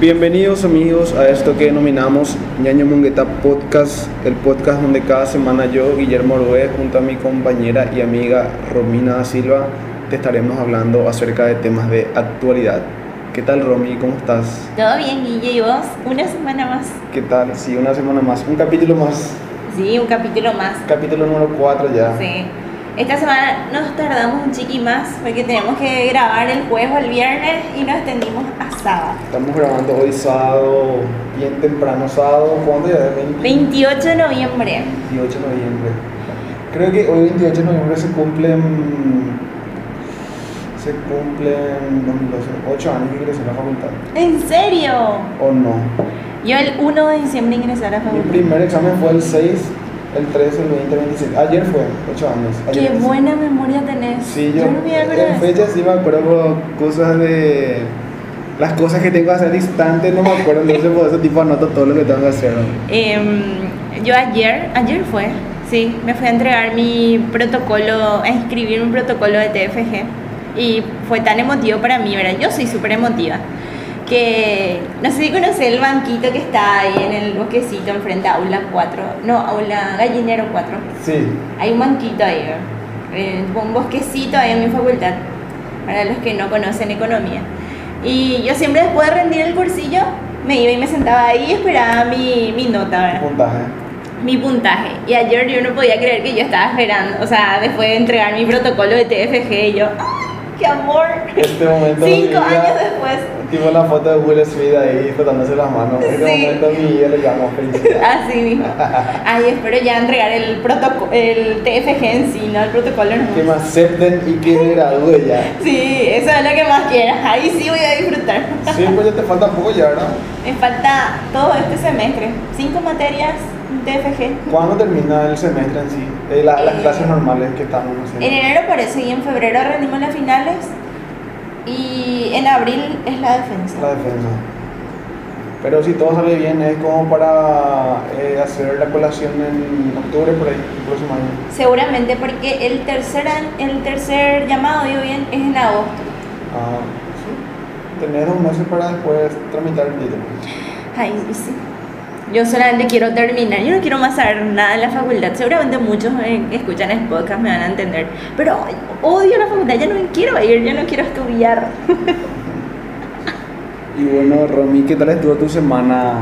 Bienvenidos amigos a esto que denominamos Ñaño Mungueta Podcast, el podcast donde cada semana yo, Guillermo Orue, junto a mi compañera y amiga Romina da Silva, te estaremos hablando acerca de temas de actualidad. ¿Qué tal Romy? ¿Cómo estás? Todo bien, Guille, ¿y vos? Una semana más. ¿Qué tal? Sí, una semana más, un capítulo más, Sí, un capítulo más. capítulo número 4 ya. Sí. Esta semana nos tardamos un chiqui más porque tenemos que grabar el jueves o el viernes y nos extendimos a sábado. Estamos grabando hoy sábado, bien temprano sábado, ¿cuándo ya es? 20 28 de noviembre. 28 de noviembre. Creo que hoy 28 de noviembre se cumplen se cumplen 2012, 8 años que ingresé a la facultad. ¿En serio? ¿O no? Yo el 1 de diciembre ingresé a la Mi facultad. primer examen fue el 6, el 13, el 20, el 26. Ayer fue, 8 años. Ayer Qué empecé. buena memoria tenés. Sí, yo, no me acuerdo de en eso. fechas sí me acuerdo cosas de... Las cosas que tengo que hacer distante no me acuerdo, entonces por eso tipo anoto todo lo que tengo que hacer. ¿no? Em, yo ayer, ayer fue, sí, me fui a entregar mi protocolo, a inscribir mi protocolo de TFG y fue tan emotivo para mí, ¿verdad? Yo soy súper emotiva, que no sé si conoces el banquito que está ahí en el bosquecito enfrente a Aula 4, no, Aula Gallinero 4, Sí, hay un banquito ahí. Eh, un bosquecito ahí en mi facultad, para los que no conocen economía. Y yo siempre después de rendir el cursillo, me iba y me sentaba ahí y esperaba mi, mi nota, ¿verdad? puntaje. mi puntaje. Y ayer yo no podía creer que yo estaba esperando, o sea, después de entregar mi protocolo de TFG, yo, ¡ah, ¡qué amor! Este momento Cinco años después. Tipo la foto de Will Smith ahí frotándose las manos. Este Sí. momento mi vida le llamo felicidad. Así mismo. Ay, espero ya entregar el protocolo, el TFG en sí, no el protocolo Que me no. acepten y que me gradúe ya. Sí, eso es lo que más quiero. Ahí sí voy a disfrutar. Sí, pues ya te falta poco ya, ¿verdad? Me falta todo este semestre. Cinco materias TFG. ¿Cuándo termina el semestre en sí? Eh, la- las Eh, clases normales que estamos haciendo. En enero parece y en febrero rendimos las finales. Y en abril es la defensa. La defensa. Pero si todo sale bien, es como para eh, hacer la colación en octubre por ahí, el próximo año. Seguramente porque el tercer, el tercer llamado, digo bien, es en agosto. Ah, sí. Tenés dos meses para después tramitar el título. Ay, sí. Yo solamente quiero terminar, yo no quiero más saber nada de la facultad. Seguramente muchos que escuchan el podcast me van a entender. Pero odio la facultad, ya no quiero ir, ya no quiero estudiar. Y bueno, Romy, ¿qué tal estuvo tu semana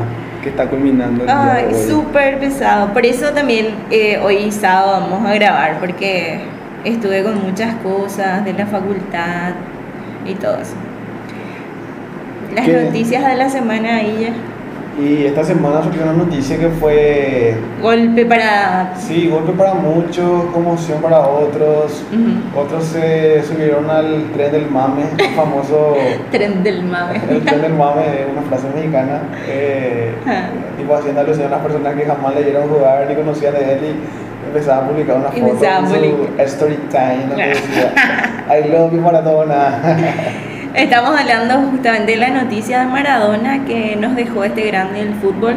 que está culminando el Ay, súper pesado. Por eso también eh, hoy sábado vamos a grabar, porque estuve con muchas cosas de la facultad y todo eso. Las ¿Qué? noticias de la semana ahí ya. Y esta semana surgió una noticia que fue, Golpe para... sí, golpe para muchos, conmoción para otros. Ujú. Otros se subieron al tren del mame, el famoso Tren del mame. el tren del mame, es una frase mexicana, eh, Ah. tipo haciendo alusión a las personas que jamás leyeron jugar ni conocían de él y empezaba a publicar una foto en su story time donde decía I love you Maradona. Estamos hablando justamente de la noticia de Maradona que nos dejó este grande del fútbol.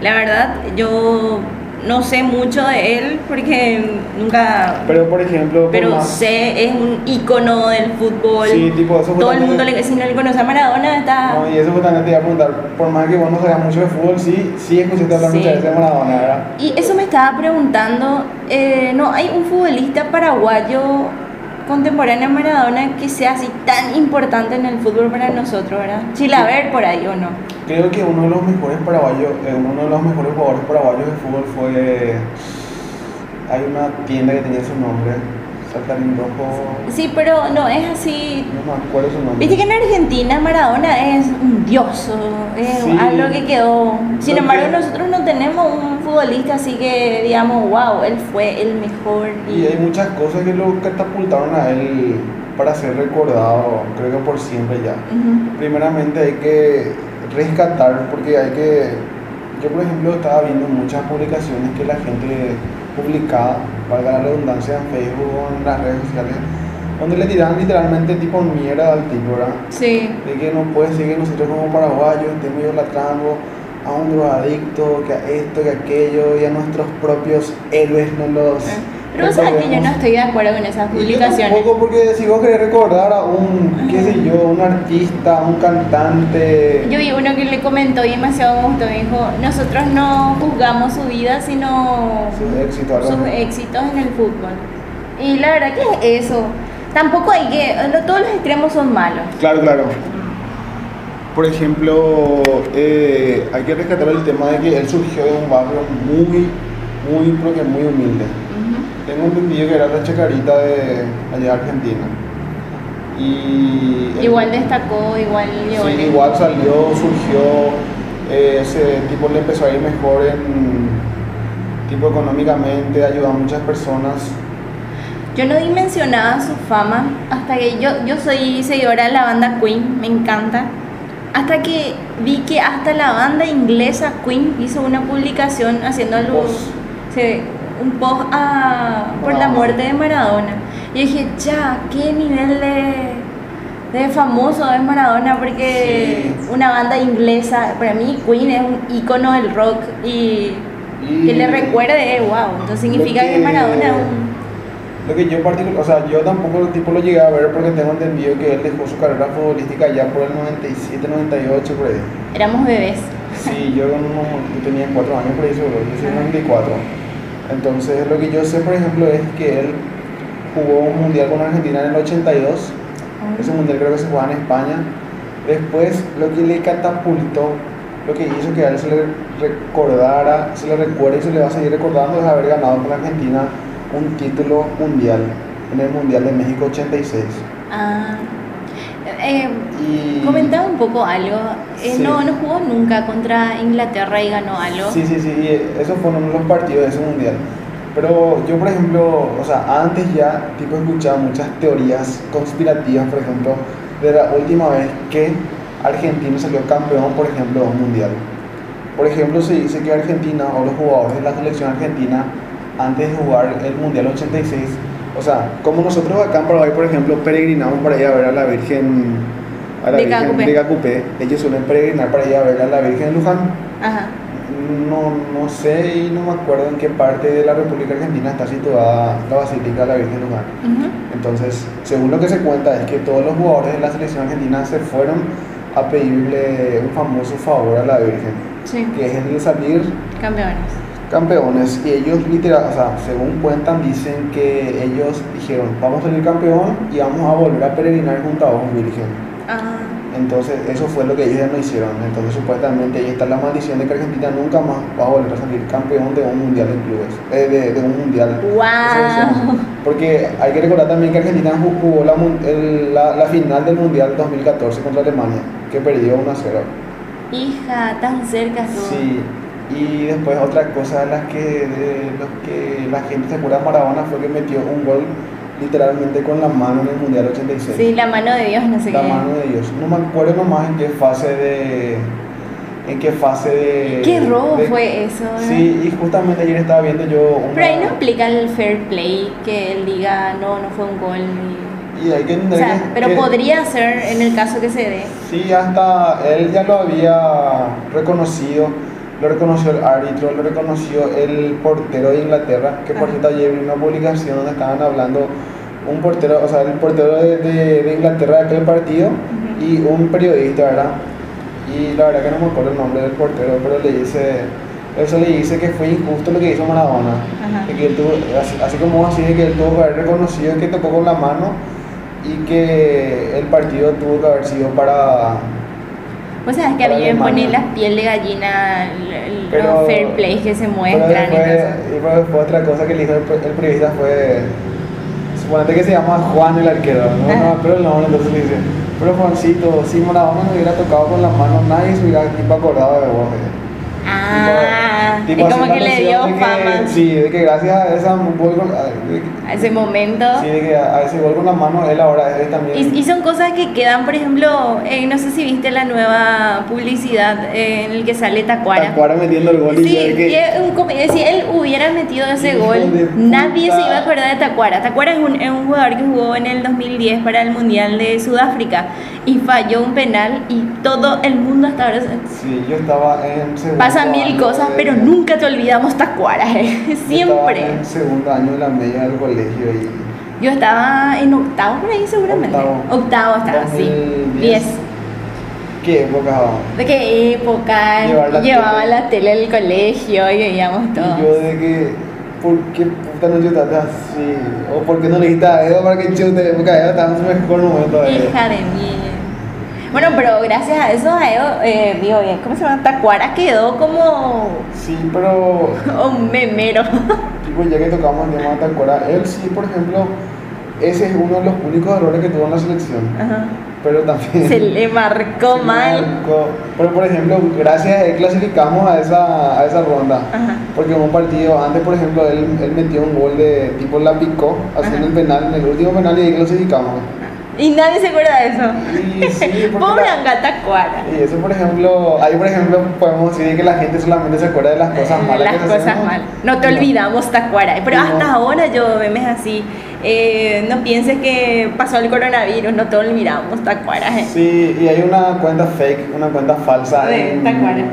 La verdad, yo no sé mucho de él porque nunca... Pero por ejemplo, Pero más- sé, es un icono del fútbol. Sí, tipo, eso Todo el mundo, le, si no le conoce a Maradona, está... No, y eso justamente te iba a preguntar, por más que vos no sabías mucho de fútbol, sí, sí escuchaste hablar Sí. muchas veces de Maradona, ¿verdad? Y eso me estaba preguntando, eh, no hay un futbolista paraguayo contemporáneo a Maradona que sea así tan importante en el fútbol para nosotros, ¿verdad? Chilaver por ahí o no. Creo que uno de los mejores paraguayos, eh, uno de los mejores jugadores paraguayos de fútbol fue. Hay una tienda que tenía su nombre, Saltarín Rojo, Sí, pero no es así. no me acuerdo su nombre. Viste que en Argentina Maradona es un dios, es Sí. algo que quedó. Sin embargo, que- nosotros no tenemos un futbolista así que digamos, wow, él fue el mejor. Y hay muchas cosas que lo catapultaron a él para ser recordado, creo que por siempre ya. Primeramente hay que rescatar, porque hay que. Yo, por ejemplo, estaba viendo muchas publicaciones que la gente publicaba, valga la redundancia, en Facebook o en las redes sociales, donde le tiraban literalmente tipo mierda al tipo, ¿verdad? Sí. De que no puede que nosotros como paraguayos estemos idolatrando a un drogadicto, que a esto, que a aquello, y a nuestros propios héroes no los, Pero vos sabés que yo no estoy de acuerdo con esas publicaciones. tampoco, porque si vos querés recordar a un, qué sé yo, un artista, un cantante. Yo vi uno que le comentó y demasiado me gustó, dijo, nosotros no juzgamos su vida, sino Sus éxitos, sus éxitos en el fútbol. Y la verdad que es eso. Tampoco hay que, todos los extremos son malos. Claro, claro. Por ejemplo, eh, hay que rescatar el tema de que él surgió de un barrio muy, muy, que muy humilde. Tengo entendido que era la chacarita de allá de Argentina. Y Igual destacó, igual llegó Sí, igual salió, surgió, eh, ese tipo le empezó a ir mejor en tipo económicamente, ayudó a muchas personas. Yo no dimensionaba su fama hasta que yo, yo soy seguidora de la banda Queen, me encanta. Hasta que vi que hasta la banda inglesa Queen hizo una publicación haciendo post. se- un post a- por la muerte de Maradona. Y dije, ya, qué nivel de, de famoso es Maradona, porque Sí. una banda inglesa, para mí Queen es un icono del rock y, Y que le recuerde, wow, entonces significa lo que, Maradona es un... Lo que yo particular, o sea, yo tampoco tipo lo llegué a ver porque tengo entendido que él dejó su carrera futbolística ya por el 97, 98 por ahí. Éramos bebés. Sí, yo, tenía 4 años por ahí seguro, yo soy 94. Entonces, lo que yo sé, por ejemplo, es que él jugó un mundial con Argentina en el 82. Ese mundial creo que se jugaba en España. Después, lo que le catapultó, lo que hizo que a él se le recordara, se le recuerde y se le va a seguir recordando es haber ganado con Argentina un título mundial en el Mundial de México 86. Ah, eh, Y... comentaba un poco algo. Eh, Sí. no, no jugó nunca contra Inglaterra y ganó algo. Sí, sí, sí, eso fue uno de los partidos de ese mundial. Pero yo, por ejemplo, o sea, antes ya, tipo, escuchaba muchas teorías conspirativas, por ejemplo, de la última vez que Argentina salió campeón, por ejemplo, de un mundial. Por ejemplo, se dice que Argentina o los jugadores de la selección argentina, antes de jugar el mundial 86, o sea, como nosotros acá en Paraguay, por ejemplo, peregrinamos para ir a ver a la Virgen, a la De Virgen Cacupé. de Cacupé, ellos suelen peregrinar para ir a ver a la Virgen de Luján. Ajá. No, no sé y no me acuerdo en qué parte de la República Argentina está situada la Basílica de la Virgen de Luján. Entonces, según lo que se cuenta, es que todos los jugadores de la selección argentina se fueron a pedirle un famoso favor a la Virgen, Sí, que es el de salir campeones. Campeones. Y ellos, literal, o sea, según cuentan, dicen que ellos dijeron: Vamos a salir campeón y vamos a volver a peregrinar junto a vos, Virgen. Ah, Entonces, eso fue lo que ellos ya no hicieron. Entonces, supuestamente ahí está la maldición de que Argentina nunca más va a volver a salir campeón de un mundial de clubes. eh, de, de un mundial. Es- Porque hay que recordar también que Argentina ju- jugó la, mun- el- la, la final del mundial 2014 contra Alemania, que perdió 1 a 0. hija, tan cerca estuvo. Sí. Y después otra cosa de las que, de los que la gente se acuerda de Maradona fue que metió un gol literalmente con la mano en el mundial 86. Sí, la mano de Dios, no sé la qué. mano de Dios. No me acuerdo nomás en qué fase de. En qué fase de. Qué robo de- fue eso, ¿verdad? Sí, y justamente ayer estaba viendo yo. Una, Pero ahí no aplica el fair play, que él diga, no, no fue un gol. ni- Y hay que O entender sea, que- pero que- podría ser en el caso que se dé. Sí, hasta él ya lo había reconocido. Lo reconoció el árbitro, lo reconoció el portero de Inglaterra. Que por cierto, ayer vi una publicación donde estaban hablando. Un portero, o sea, el portero de, de- de Inglaterra de aquel partido y un periodista, ¿verdad? Y la verdad que no me acuerdo el nombre del portero, pero le dice, eso le dice que fue injusto lo que hizo Maradona. De que él tuvo, así, así como así de que él tuvo que haber reconocido que tocó con la mano y que el partido tuvo que haber sido para... Vos sabés que a mí me pone Alemania. la piel de gallina Pero- los fair play que se muestran y todo y después otra cosa que le dijo el, el periodista fue... Suponete que se llama Juan el arquero, no, Ajá. no pero el nombre entonces le dice, pero Juancito, si Maradona no hubiera tocado con la mano, nadie se hubiera tipo acordado de vos. eh". Ah, Tipo- tipo es como que le dio que- fama. Sí, de que gracias a esa a- ese momento. Sí, de que a, a gol con la mano él ahora es también. Y, y son cosas que quedan, por ejemplo, eh, no sé si viste la nueva publicidad eh, en el que sale Tacuara. Tacuara metiendo el gol Sí, que- y es un com- si él hubiera metido ese gol, nadie se iba a acordar de Tacuara. Tacuara es un, es un jugador que jugó en el 2010 para el Mundial de Sudáfrica y falló un penal y todo el mundo hasta ahora... Sí, yo estaba en segundo Pasan mil cosas, de- pero nunca te olvidamos Tacuara, eh. yo estaba siempre. en segundo año de la media del colegio y Yo estaba en octavo por ahí seguramente. Octavo. Octavo estaba, sí. 2010. Diez. qué época ¿De qué época? La Llevaba tele. la tele al colegio y veíamos todo. yo de que ¿por qué puta no chutaste así? o ¿por qué no le dijiste a Edo para que chute? porque Edo estaba en su mejor momento Hija de mí. Bueno, pero gracias a eso, eh, digo bien, ¿cómo se llama? Tacuara quedó como sí pero un memero. tipo ya que tocamos el tema de Tacuara él sí por ejemplo ese es uno de los únicos errores que tuvo en la selección Ajá. pero también Se le marcó se mal. marcó. Pero por ejemplo, gracias a él clasificamos a esa, a esa ronda. Ajá. Porque en un partido antes, por ejemplo, él, él metió un gol de tipo la picó haciendo Ajá. el penal, en el último penal y ahí clasificamos. Y nadie se acuerda de eso. Sí, porque Pobre la- Anga Tacuara. Y eso, por ejemplo, ahí por ejemplo podemos decir que la gente solamente se acuerda de las cosas malas. Las que cosas hacemos. mal. No te olvidamos Tacuara. Pero No. hasta ahora yo memes así. eh, no pienses que pasó el coronavirus, no te olvidamos Tacuara. eh. Sí, y hay una cuenta fake, una cuenta falsa De en, Tacuara.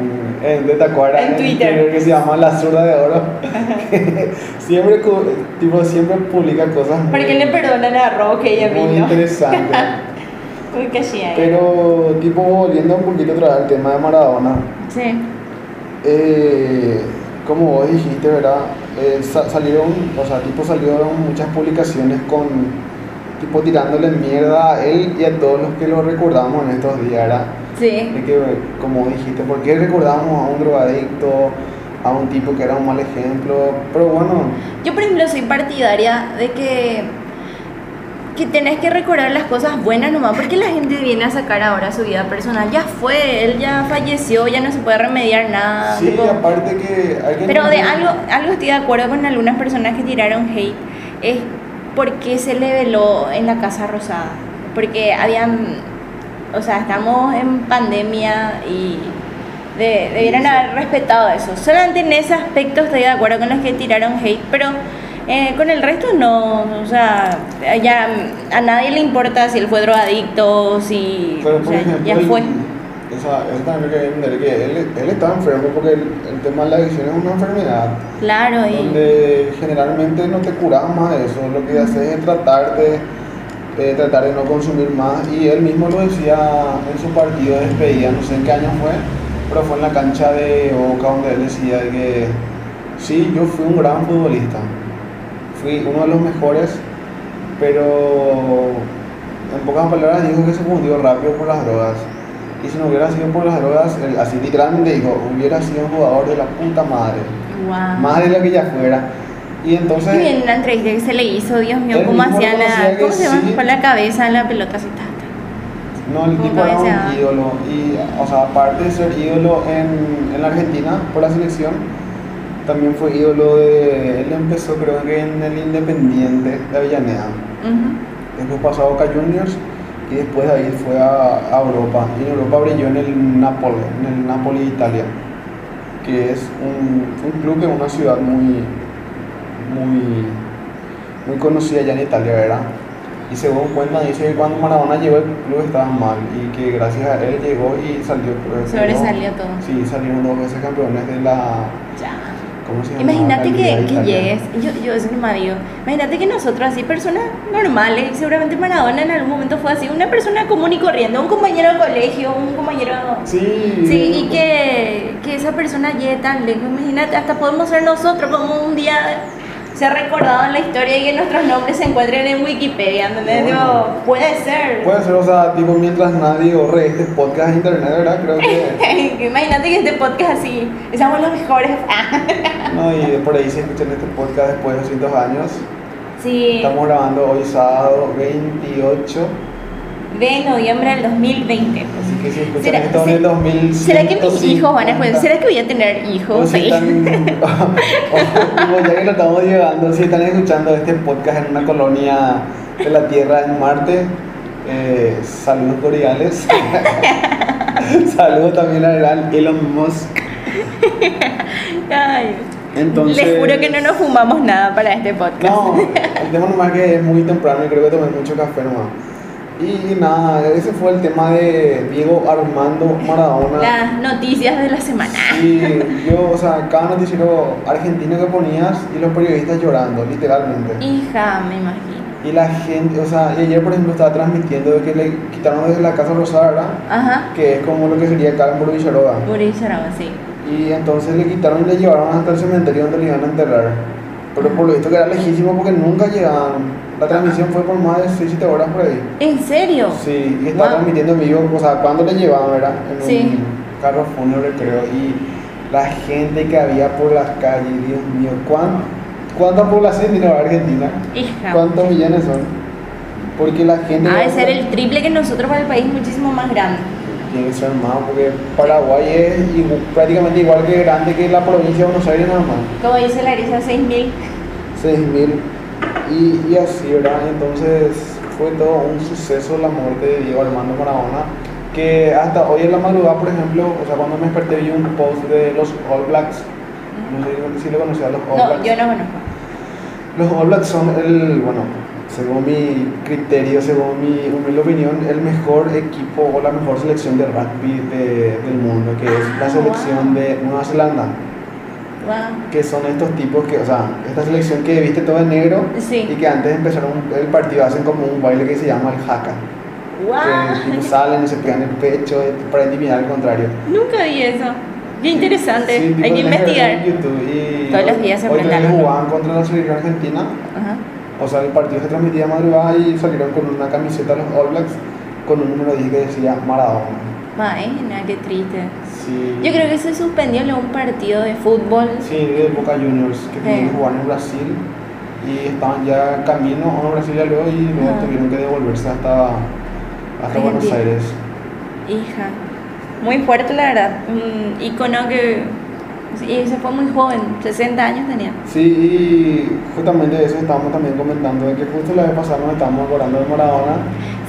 En- de Tacuara En Twitter. que se llama La Zurda de Oro. siempre, tipo, siempre publica cosas muy, ¿Por qué le perdonan a Roque y a muy mí no? interesantes. Uy, qué chía. Pero, tipo, volviendo un poquito vez al tema de Maradona, Sí. eh, como vos dijiste, ¿verdad? Eh, sa- salieron, o sea, tipo, salieron muchas publicaciones con, tipo, tirándole mierda a él y a todos los que lo recordamos en estos días, ¿verdad? Sí. De que, como dijiste, ¿por qué recordamos a un drogadicto, a un tipo que era un mal ejemplo? Pero bueno, Yo, por ejemplo, soy partidaria de que, que tenés que recordar las cosas buenas nomás, porque la gente viene a sacar ahora su vida personal. Ya fue, él ya falleció, ya no se puede remediar nada. sí, tipo- aparte que... pero de algo, algo estoy de acuerdo con algunas personas que tiraron hate, es porque se le veló en la Casa Rosada. Porque habían, o sea, estamos en pandemia y de- debieran haber respetado eso. Solamente en ese aspecto estoy de acuerdo con los que tiraron hate, pero eh, con el resto no, o sea, ya a nadie le importa si él fue drogadicto, si Pero o por sea, ejemplo, ya fue. O sea, eso también hay que entender que él, él estaba enfermo porque el, el tema de la adicción es una enfermedad Claro, y donde generalmente no te curas más de eso, lo que haces es tratar de, de tratar de no consumir más y él mismo lo decía en su partido de despedida, no sé en qué año fue, pero fue en la cancha de Boca donde él decía de que sí, yo fui un gran futbolista, fui uno de los mejores, pero en pocas palabras dijo que se fundió rápido por las drogas. Y si no hubiera sido por las drogas, él así literalmente dijo, hubiera sido un jugador de la puta madre wow. más de lo que ya fuera. Y entonces, Muy bien, una entrevista que se le hizo, Dios mío, cómo hacía la. ¿Cómo se llama? sí. Con la cabeza en la pelota así. no, el tipo era un ídolo. Y, o sea, aparte de ser ídolo en, en la Argentina por la selección, también fue ídolo de. Él empezó, creo que en el Independiente de Avellaneda. Después pasó a Boca Juniors y después de ahí fue a, a Europa. Y en Europa brilló en el Napoli, en el Napoli, Italia, que es un, un club que es una ciudad muy, muy, muy conocida allá en Italia, ¿verdad? Y según cuenta dice que cuando Maradona llegó el club estaba mal y que gracias a él llegó y salió. pues, Sobresalió todo. Sí, salieron dos veces campeones de la. Ya. ¿Cómo se llama? Imagínate que, llegues, yo, yo eso no me digo, imagínate que nosotros así, personas normales, seguramente Maradona en algún momento fue así, una persona común y corriente, un compañero de colegio, un compañero... Sí, Sí, y que, que esa persona llegue tan lejos, imagínate, hasta podemos ser nosotros, como un día ser recordado en la historia y que nuestros nombres se encuentren en Wikipedia, ¿entendés? Bueno. Puede ser. Puede ser, o sea, tipo, mientras nadie borre este podcast en internet, ¿verdad? Creo que. Imagínate que este podcast así, somos los mejores. No, y por ahí se escuchan este podcast después de 200 años. sí. Estamos grabando hoy sábado 28 de noviembre del 2020. Así que si escuchan ¿Será- esto en el 2000. ¿Será que mis hijos van a escuchar? ¿Será que voy a tener O hijos? si están, o como ya que lo estamos llegando, si están escuchando este podcast en una colonia de la Tierra en Marte, eh, saludos cordiales. saludos también al gran Elon Musk. Ay, Entonces, Les juro que no nos fumamos nada para este podcast. No, el tema nomás que es muy temprano y creo que tomé mucho café nomás. Y, nada, ese fue el tema de Diego Armando Maradona. Las noticias de la semana. Y yo, o sea, cada noticiero argentino que ponías y los periodistas llorando, literalmente. Hija, me imagino. Y la gente, o sea, y ayer por ejemplo estaba transmitiendo de que le quitaron desde la Casa Rosada, ¿verdad? Ajá. que es como lo que sería acá en. Uri Saraba, sí. Y entonces le quitaron y le llevaron hasta el cementerio donde le iban a enterrar. Pero por lo visto que era lejísimo porque nunca llegaban. La transmisión fue por más de 6-7 horas por ahí. ¿En serio? Sí, y estaba Wow. transmitiendo en vivo, o sea, cuando le llevaban, ¿verdad? En Sí. un carro fúnebre, creo. Y la gente que había por las calles, Dios mío, ¿cuán, ¿cuánta población tiene Argentina? Hija. ¿Cuántos millones son? Porque la gente. Ha de ser el triple que nosotros para el país muchísimo más grande. Tiene que ser más, porque Paraguay es igu- prácticamente igual que grande que la provincia de Buenos Aires, nada más. Como dice Larisa, 6000. 6.000 y, y así, ¿verdad? Entonces fue todo un suceso la muerte de Diego Armando Maradona que hasta hoy en la madrugada, por ejemplo, o sea, cuando me desperté vi un post de los All Blacks, no sé si lo conocía, los All No, Blacks. yo no conozco. Los All Blacks son el, bueno, según mi criterio, según mi humilde opinión, el mejor equipo o la mejor selección de rugby de- del mundo, que es la Ah, selección de Nueva Zelanda Wow. que son estos tipos que, o sea, esta selección que viste todo en negro Sí. y que antes de empezar un- el partido hacen como un baile que se llama el. Que tipo, Wow. salen y se pegan el pecho eh, para intimidar al contrario. Nunca vi eso. Qué interesante. Sí, Hay que investigar. en YouTube y Todos los días se jugaban contra la selección argentina. O sea, el partido se transmitía a madrugada y salieron con una camiseta los All Blacks con un número 10 que decía Maradona. Vaina, qué triste. Sí. Yo creo que se suspendió un partido de fútbol. Sí, de Boca Juniors, que tenían Sí. que jugar en Brasil y estaban ya camino a Brasil ya luego y luego Ajá. tuvieron que devolverse hasta, hasta Buenos. Aires. Hija. Muy fuerte, la verdad. Un icono que. Y se fue muy joven, 60 años tenía. Sí, y justamente de eso estábamos también comentando, de que justo la vez pasada nos estábamos acordando de Maradona.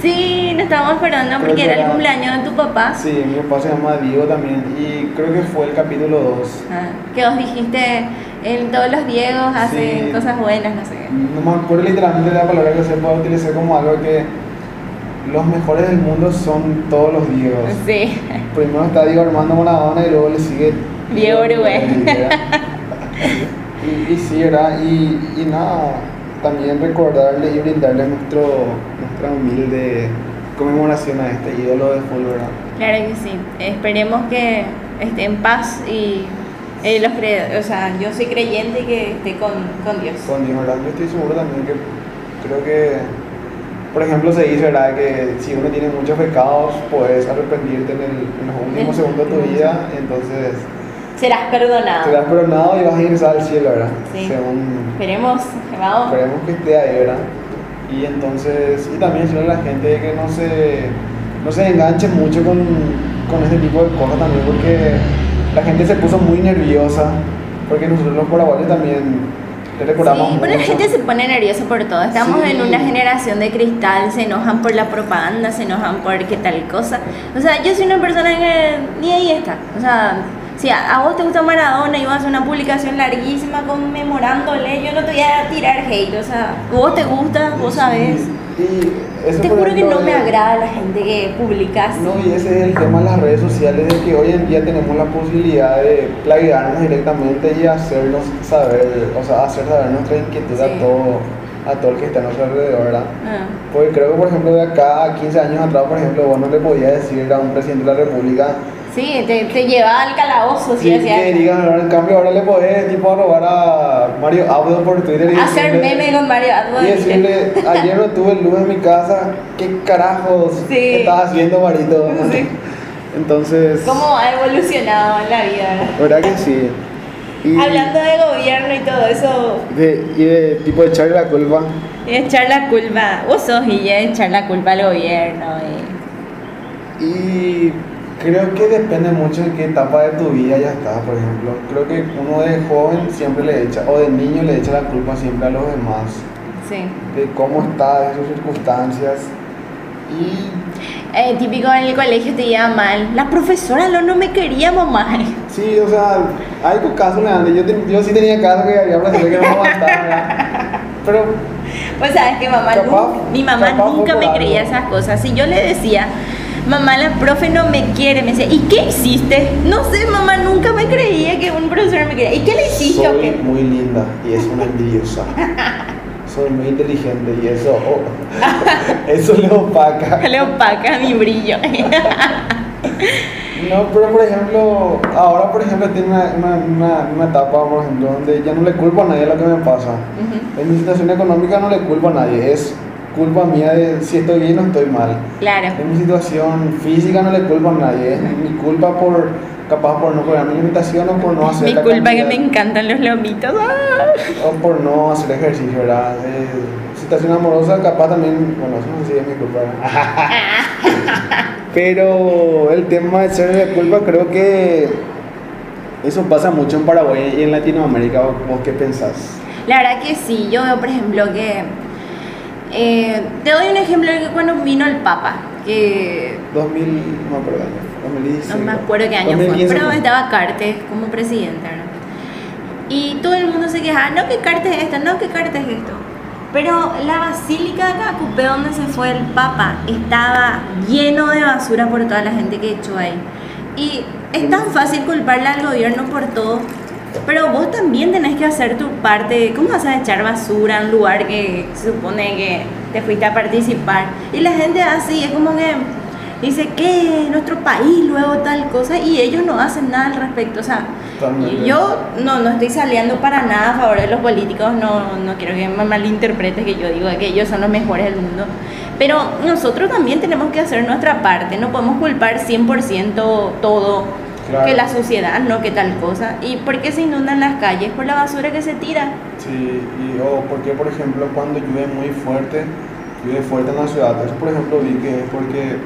Sí, nos estábamos esperando Creo porque que era el cumpleaños de tu papá. Sí, mi papá se llama Diego también y creo que fue el capítulo 2. Ah, que vos dijiste, en todos los Diegos hacen Sí. cosas buenas, no sé qué. No me acuerdo literalmente la palabra que se puede utilizar como algo que los mejores del mundo son todos los Diegos. Sí. Primero está Diego Armando Maradona y luego le sigue Diego Uruguay. y, y sí, ¿verdad? Y, y nada, también recordarle y brindarle nuestro, nuestra humilde conmemoración a este ídolo de fútbol, ¿verdad? Claro que sí. Esperemos que esté en paz y eh, los cre- o sea, yo soy creyente y que esté con, con Dios. Con Dios, ¿verdad? Yo estoy seguro también que creo que, por ejemplo, se dice, ¿verdad? Que si uno tiene muchos pecados, puedes arrepentirte en, el- en los últimos segundos de tu vida, entonces Serás perdonado. serás perdonado y vas a ingresar al cielo, ¿verdad? Sí. Según Esperemos, vamos. Esperemos que esté ahí, ¿verdad? Y entonces, y también decirle a la gente que no se, no se enganche mucho con, con este tipo de cosas también, porque la gente se puso muy nerviosa, porque nosotros los paraguayos también Sí, pero la mucho. gente se pone nerviosa por todo. Estamos Sí. en una generación de cristal, se enojan por la propaganda, se enojan por qué tal cosa. O sea, yo soy una persona que ni ahí está. O sea, si a, a vos te gusta Maradona y vas a hacer una publicación larguísima conmemorándole, yo no te voy a tirar hate. O sea, vos te gusta, vos sabés. Y Te juro que no me de- agrada la gente que publica así. No, y ese es el tema de las redes sociales, de que hoy en día tenemos la posibilidad de plagiarnos directamente y hacernos saber, o sea, hacer saber nuestra inquietud Sí. a todo a todo el que está a nuestro alrededor, ¿verdad? Ah. Porque creo que, por ejemplo, de acá a 15 años atrás, por ejemplo, vos no le podías decir a un presidente de la República Sí, te, te lleva al calabozo, sí, sí, que digan, en cambio, ahora le podés tipo robar a Mario Abdo por Twitter y Hacer decirle- meme con Mario Atwood. y decirle, ayer no tuve luz en mi casa, ¿qué carajos Sí. estás haciendo, Marito? Sí. Entonces, ¿Cómo ha evolucionado la vida? ¿verdad que sí? Y- Hablando de gobierno y todo eso, De, y de tipo echarle la culpa. echar la culpa, vos sos y ya echar la culpa al gobierno. y- Y creo que depende mucho en qué etapa de tu vida ya estás, por ejemplo. Creo que uno de joven siempre le echa, o de niño le echa la culpa siempre a los demás, Sí. de cómo está, de sus circunstancias. Y Eh, típico en el colegio te iba mal. La profesora no, no me quería, mamá. sí, o sea, hay casos, Leandro. Yo, ten- yo sí tenía casos que había profesores que no me aguantaban, ¿verdad? Pero Pues sabes que mamá, Capaz- nu- mi mamá nunca me creía esas cosas. Si yo le decía, mamá, la profe no me quiere, me decía, ¿y qué hiciste? No sé, mamá, nunca me creía que un profesor me quería. ¿Y qué le hiciste soy muy linda y es una envidiosa. Soy muy inteligente y eso, oh, eso le opaca. Le opaca mi brillo. No, pero por ejemplo, ahora por ejemplo tiene una, una, una, una etapa, por ejemplo, donde ya no le culpo a nadie lo que me pasa. En mi situación económica no le culpo a nadie, es culpa mía de si estoy bien o estoy mal. Claro. En mi situación física no le culpo a nadie, es mi culpa por, capaz por no pagar mi alimentación o por no hacer Mi la culpa que cantidad- me encantan los lomitos. ¡Ah! o por no hacer ejercicio, ¿verdad? Eh, situación amorosa, capaz también, bueno, eso no si es mi culpa. Pero el tema de ser de culpa, creo que eso pasa mucho en Paraguay y en Latinoamérica. ¿Vos vos qué pensás? La verdad que sí, yo veo por ejemplo que... eh, te doy un ejemplo de que cuando vino el Papa, que 2000, no me acuerdo, año, 2016. no me acuerdo qué año fue, 2015 pero fue. estaba Cartes como presidente, ¿verdad? Y todo el mundo se quejaba, no que Cartes es esto, no que Cartes es esto. Pero la basílica de Cacupé, donde se fue el Papa, estaba lleno de basura por toda la gente que echó ahí. Y es tan fácil culparle al gobierno por todo, pero vos también tenés que hacer tu parte. ¿Cómo vas a echar basura en un lugar que se supone que te fuiste a participar? Y la gente así, es como que dice que nuestro país luego tal cosa y ellos no hacen nada al respecto. O sea, yo no, no estoy saliendo para nada a favor de los políticos, no, no quiero que me malinterpretes que yo digo que ellos son los mejores del mundo. Pero nosotros también tenemos que hacer nuestra parte, no podemos culpar 100% todo, Claro. que la sociedad, no que tal cosa. ¿Y por qué se inundan las calles? Por la basura que se tira. Sí, y o porque por ejemplo cuando llueve muy fuerte, llueve fuerte en la ciudad. Eso por ejemplo vi que es porque,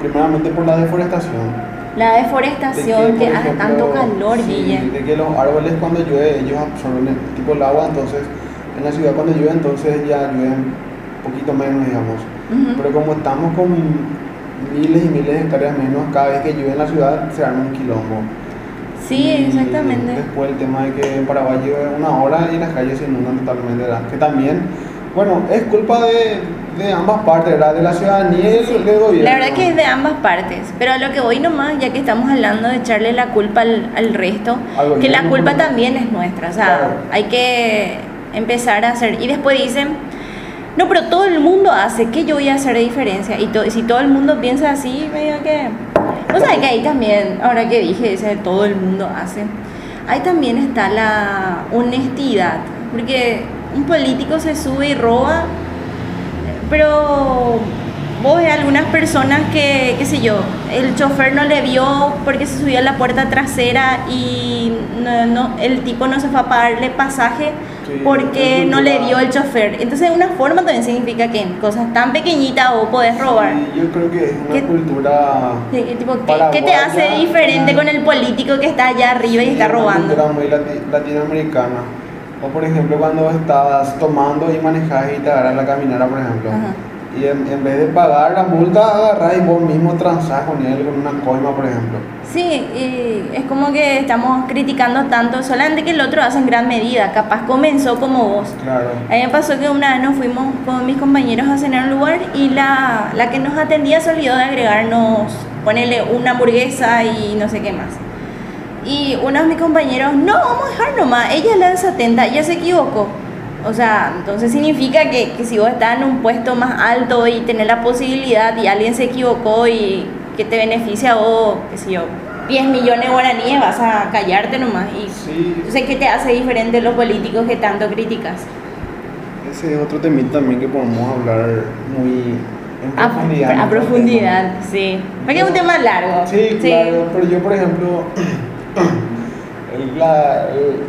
primeramente por la deforestación. La De deforestación que, por hace ejemplo, tanto calor, sí, Guille. de que los árboles cuando llueve ellos absorben el, tipo el agua, entonces en la ciudad cuando llueve entonces ya llueve un poquito menos, digamos. Ujú. Pero como estamos con miles y miles de hectáreas menos, cada vez que llueve en la ciudad se arma un quilombo. Sí, Y exactamente. Después el tema de que en Paraguay llueve una hora y las calles se inundan totalmente, ¿verdad? Que también, bueno, es culpa de, de ambas partes, ¿verdad? De la ciudadanía y del, del gobierno. La verdad que es de ambas partes, pero a lo que voy nomás, ya que estamos hablando de echarle la culpa al, al resto, Al que la culpa ¿no? también es nuestra, o sea, Claro. hay que empezar a hacer, y después dicen, no, pero todo el mundo hace, ¿qué yo voy a hacer de diferencia? Y to- si todo el mundo piensa así, medio que... O sea, que ahí también, ahora que dije, ese todo el mundo hace, ahí también está la honestidad, porque un político se sube y roba, pero vos ves algunas personas que, qué sé yo, el chofer no le vio porque se subió a la puerta trasera y no, no- el tipo no se fue a pagarle pasaje Sí, porque es no le vio el chofer. Entonces, una forma también significa que en cosas tan pequeñitas vos podés robar. Sí, yo creo que es una ¿Qué- cultura. Sí, tipo, ¿qué, te hace diferente una- con el político que está allá arriba y está una robando? cultura muy lati- latinoamericana. O por ejemplo, cuando estás tomando y manejas y te agarras la caminera, por ejemplo. Ajá. Y en, en vez de pagar la multa, agarras y vos mismo transás con él con una coima, por ejemplo. Sí, y es como que estamos criticando tanto, solamente que el otro hace en gran medida, capaz comenzó como vos. Claro. A mí me pasó que una vez nos fuimos con mis compañeros a cenar a un lugar y la, la que nos atendía se olvidó de agregarnos, ponerle una hamburguesa y no sé qué más. Y uno de mis compañeros, no, vamos a dejar nomás, ella es la desatenta, ella se equivocó. O sea, entonces significa que, que si vos estás en un puesto más alto y tenés la posibilidad y alguien se equivocó y que te beneficia vos, qué sé yo, 10 millones de guaraníes, vas a callarte nomás. Y Sí, entonces, ¿qué te hace diferente los políticos que tanto criticas? ese es otro temita también que podemos hablar muy en A, profundidad. a profundidad, sí. Porque es un tema largo. Sí, claro, pero yo por ejemplo, la,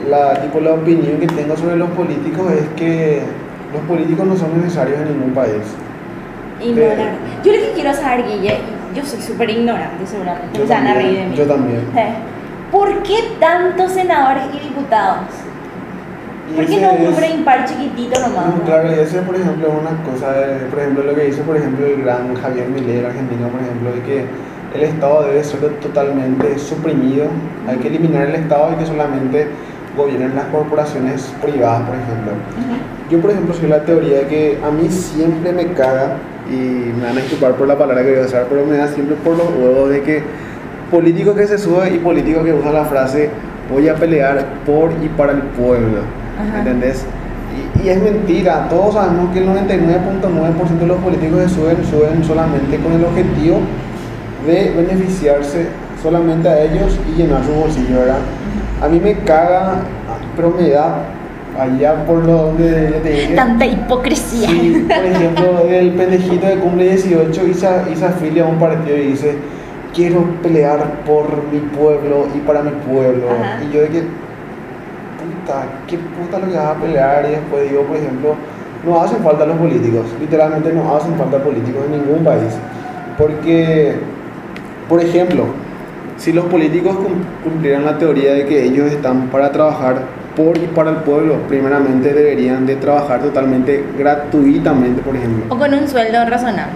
la, tipo, la opinión que tengo sobre los políticos es que los políticos no son necesarios en ningún país. Ignorar. Yo lo que quiero saber, Guille, yo soy súper ignorante seguramente, yo a reír de mí. Yo también. ¿Por qué tantos senadores y diputados? ¿Por qué no un hombre impar chiquitito nomás? No, claro, y ese por ejemplo es una cosa, por ejemplo lo que dice por ejemplo el gran Javier Milei, argentino, por ejemplo, de que el Estado debe ser totalmente suprimido, hay que eliminar el Estado y que solamente gobiernen las corporaciones privadas, por ejemplo. Yo, por ejemplo, soy la teoría de que a mí siempre me caga, y me van a disculpar por la palabra que voy a usar, pero me da siempre por los huevos de que político que se sube y político que usa la frase voy a pelear por y para el pueblo. ¿Entendés? Y, es mentira, todos sabemos que el 99.9% de los políticos que suben, suben solamente con el objetivo de beneficiarse solamente a ellos y llenar su bolsillo, ¿verdad? A mí me caga, pero me da allá por lo donde te dije. Tanta hipocresía. por ejemplo, el pendejito de cumple 18 y se, afilia a un partido y dice, quiero pelear por mi pueblo y para mi pueblo. Y yo de que, puta, qué puta lo que vas a pelear. Y después digo, por ejemplo, no hacen falta los políticos, literalmente no hacen falta políticos en ningún país. Porque por ejemplo, si los políticos cumplieran la teoría de que ellos están para trabajar por y para el pueblo, primeramente deberían de trabajar totalmente gratuitamente, por ejemplo. O con un sueldo razonable.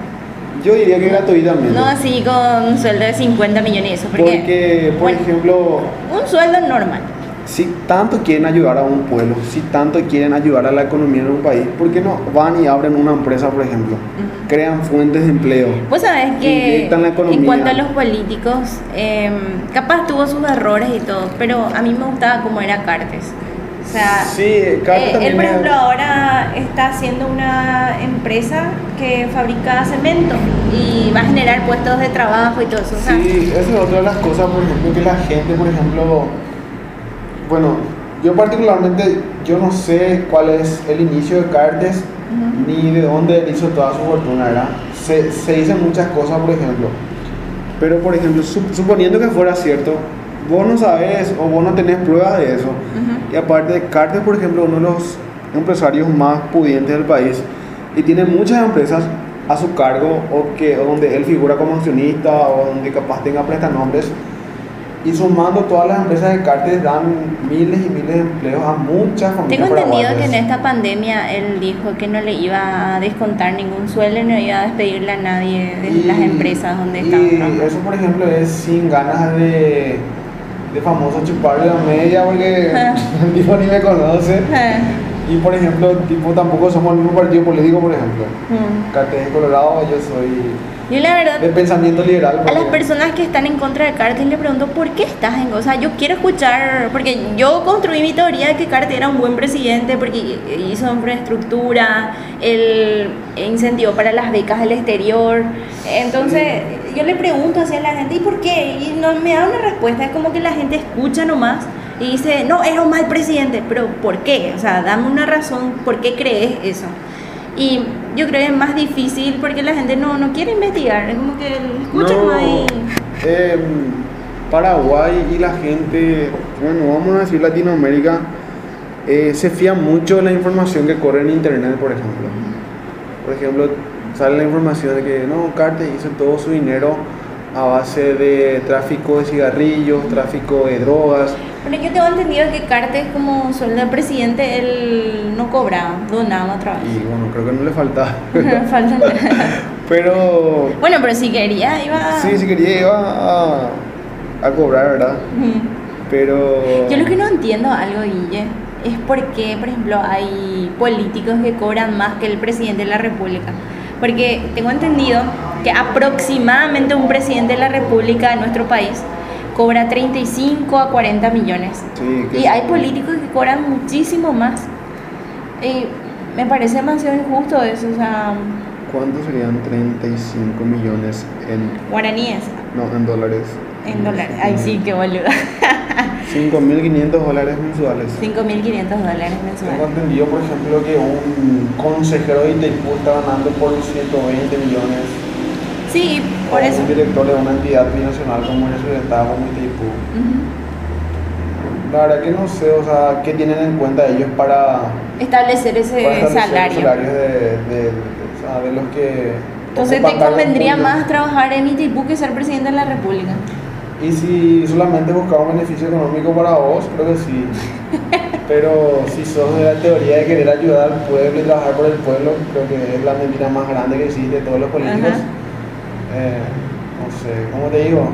Yo diría que gratuitamente. No así con un sueldo de 50 millones, eso. Porque, porque por ejemplo... Un sueldo normal si tanto quieren ayudar a un pueblo, si tanto quieren ayudar a la economía de un país, ¿por qué no van y abren una empresa, por ejemplo? Crean fuentes de empleo. Pues sabes que en cuanto a los políticos, em, capaz tuvo sus errores y todo, pero a mí me gustaba cómo era Cartes. O sea, sí, eh, él, por ejemplo, ahora está haciendo una empresa que fabrica cemento y va a generar puestos de trabajo y todo eso. sí, esa es otra de las cosas, por ejemplo, que la gente, por ejemplo, bueno, yo particularmente, yo no sé cuál es el inicio de Cartes, ni de dónde él hizo toda su fortuna, ¿verdad? Se, se dicen muchas cosas, por ejemplo. Pero, por ejemplo, suponiendo que fuera cierto, vos no sabes o vos no tenés pruebas de eso. Y aparte, Cartes, por ejemplo, uno de los empresarios más pudientes del país y tiene muchas empresas a su cargo o que donde él figura como accionista o donde capaz tenga prestanombres y sumando todas las empresas de cartes dan miles y miles de empleos a muchas familias. Tengo entendido que en esta pandemia él dijo que no le iba a descontar ningún sueldo, no iba a despedirle a nadie de las empresas donde estaba. Y eso, por ejemplo, es sin ganas de, de famoso chuparle la media porque el tipo ni me conoce. Y por ejemplo, tipo tampoco somos el mismo partido político, por ejemplo. Mm. Cartes de Colorado, yo soy yo la verdad, de pensamiento liberal. A las personas que están en contra de Cartes le pregunto, ¿por qué estás en... O sea, yo quiero escuchar, porque yo construí mi teoría de que Cartes era un buen presidente porque hizo infraestructura, el incentivo para las becas del exterior. Entonces, yo le pregunto hacia la gente, ¿y por qué? Y no me da una respuesta, es como que la gente escucha nomás y dice, no, era un mal presidente, pero ¿por qué? O sea, dame una razón, ¿por qué crees eso? Y yo creo que es más difícil porque la gente no, no quiere investigar, es como que escuchan no, ahí. Eh, Paraguay y la gente, bueno, vamos a decir Latinoamérica, eh, se fía mucho de la información que corre en internet, por ejemplo. Por ejemplo, sale la información de que no, Carte hizo todo su dinero a base de tráfico de cigarrillos, tráfico de drogas. Bueno, yo tengo entendido que Cartes como sueldo de presidente él no cobraba, donaba otra vez. Y bueno, creo que no le faltaba. Falta. pero... Bueno, pero si quería iba... Sí, si quería iba a, a cobrar, ¿verdad? Pero... Yo lo que no entiendo algo, Guille, es por qué, por ejemplo, hay políticos que cobran más que el presidente de la República. Porque tengo entendido que aproximadamente un presidente de la República de nuestro país cobra 35 a 40 millones. y hay políticos que cobran muchísimo más. Y me parece demasiado injusto eso. O sea, ¿Cuánto serían 35 millones en guaraníes? No, en dólares. En dólares. Ay, sí, qué boludo. 5.500 dólares mensuales. 5.500 dólares mensuales. Tengo entendido, por ejemplo, que un consejero de Itaipú está ganando por 120 millones Sí, por eso. Un director de una entidad binacional como el Estado, como Itaipú. La verdad que no sé, o sea, qué tienen en cuenta ellos para, Establecer ese para establecer salario. los salarios de, de, de- o sea, de los que... Entonces te convendría más trabajar en Itaipú que ser presidente de la República. Y si solamente buscaba un beneficio económico para vos, creo que sí. Pero si sos de la teoría de querer ayudar al pueblo y trabajar por el pueblo, creo que es la mentira más grande que existe de todos los políticos. Eh, no sé, ¿cómo te digo?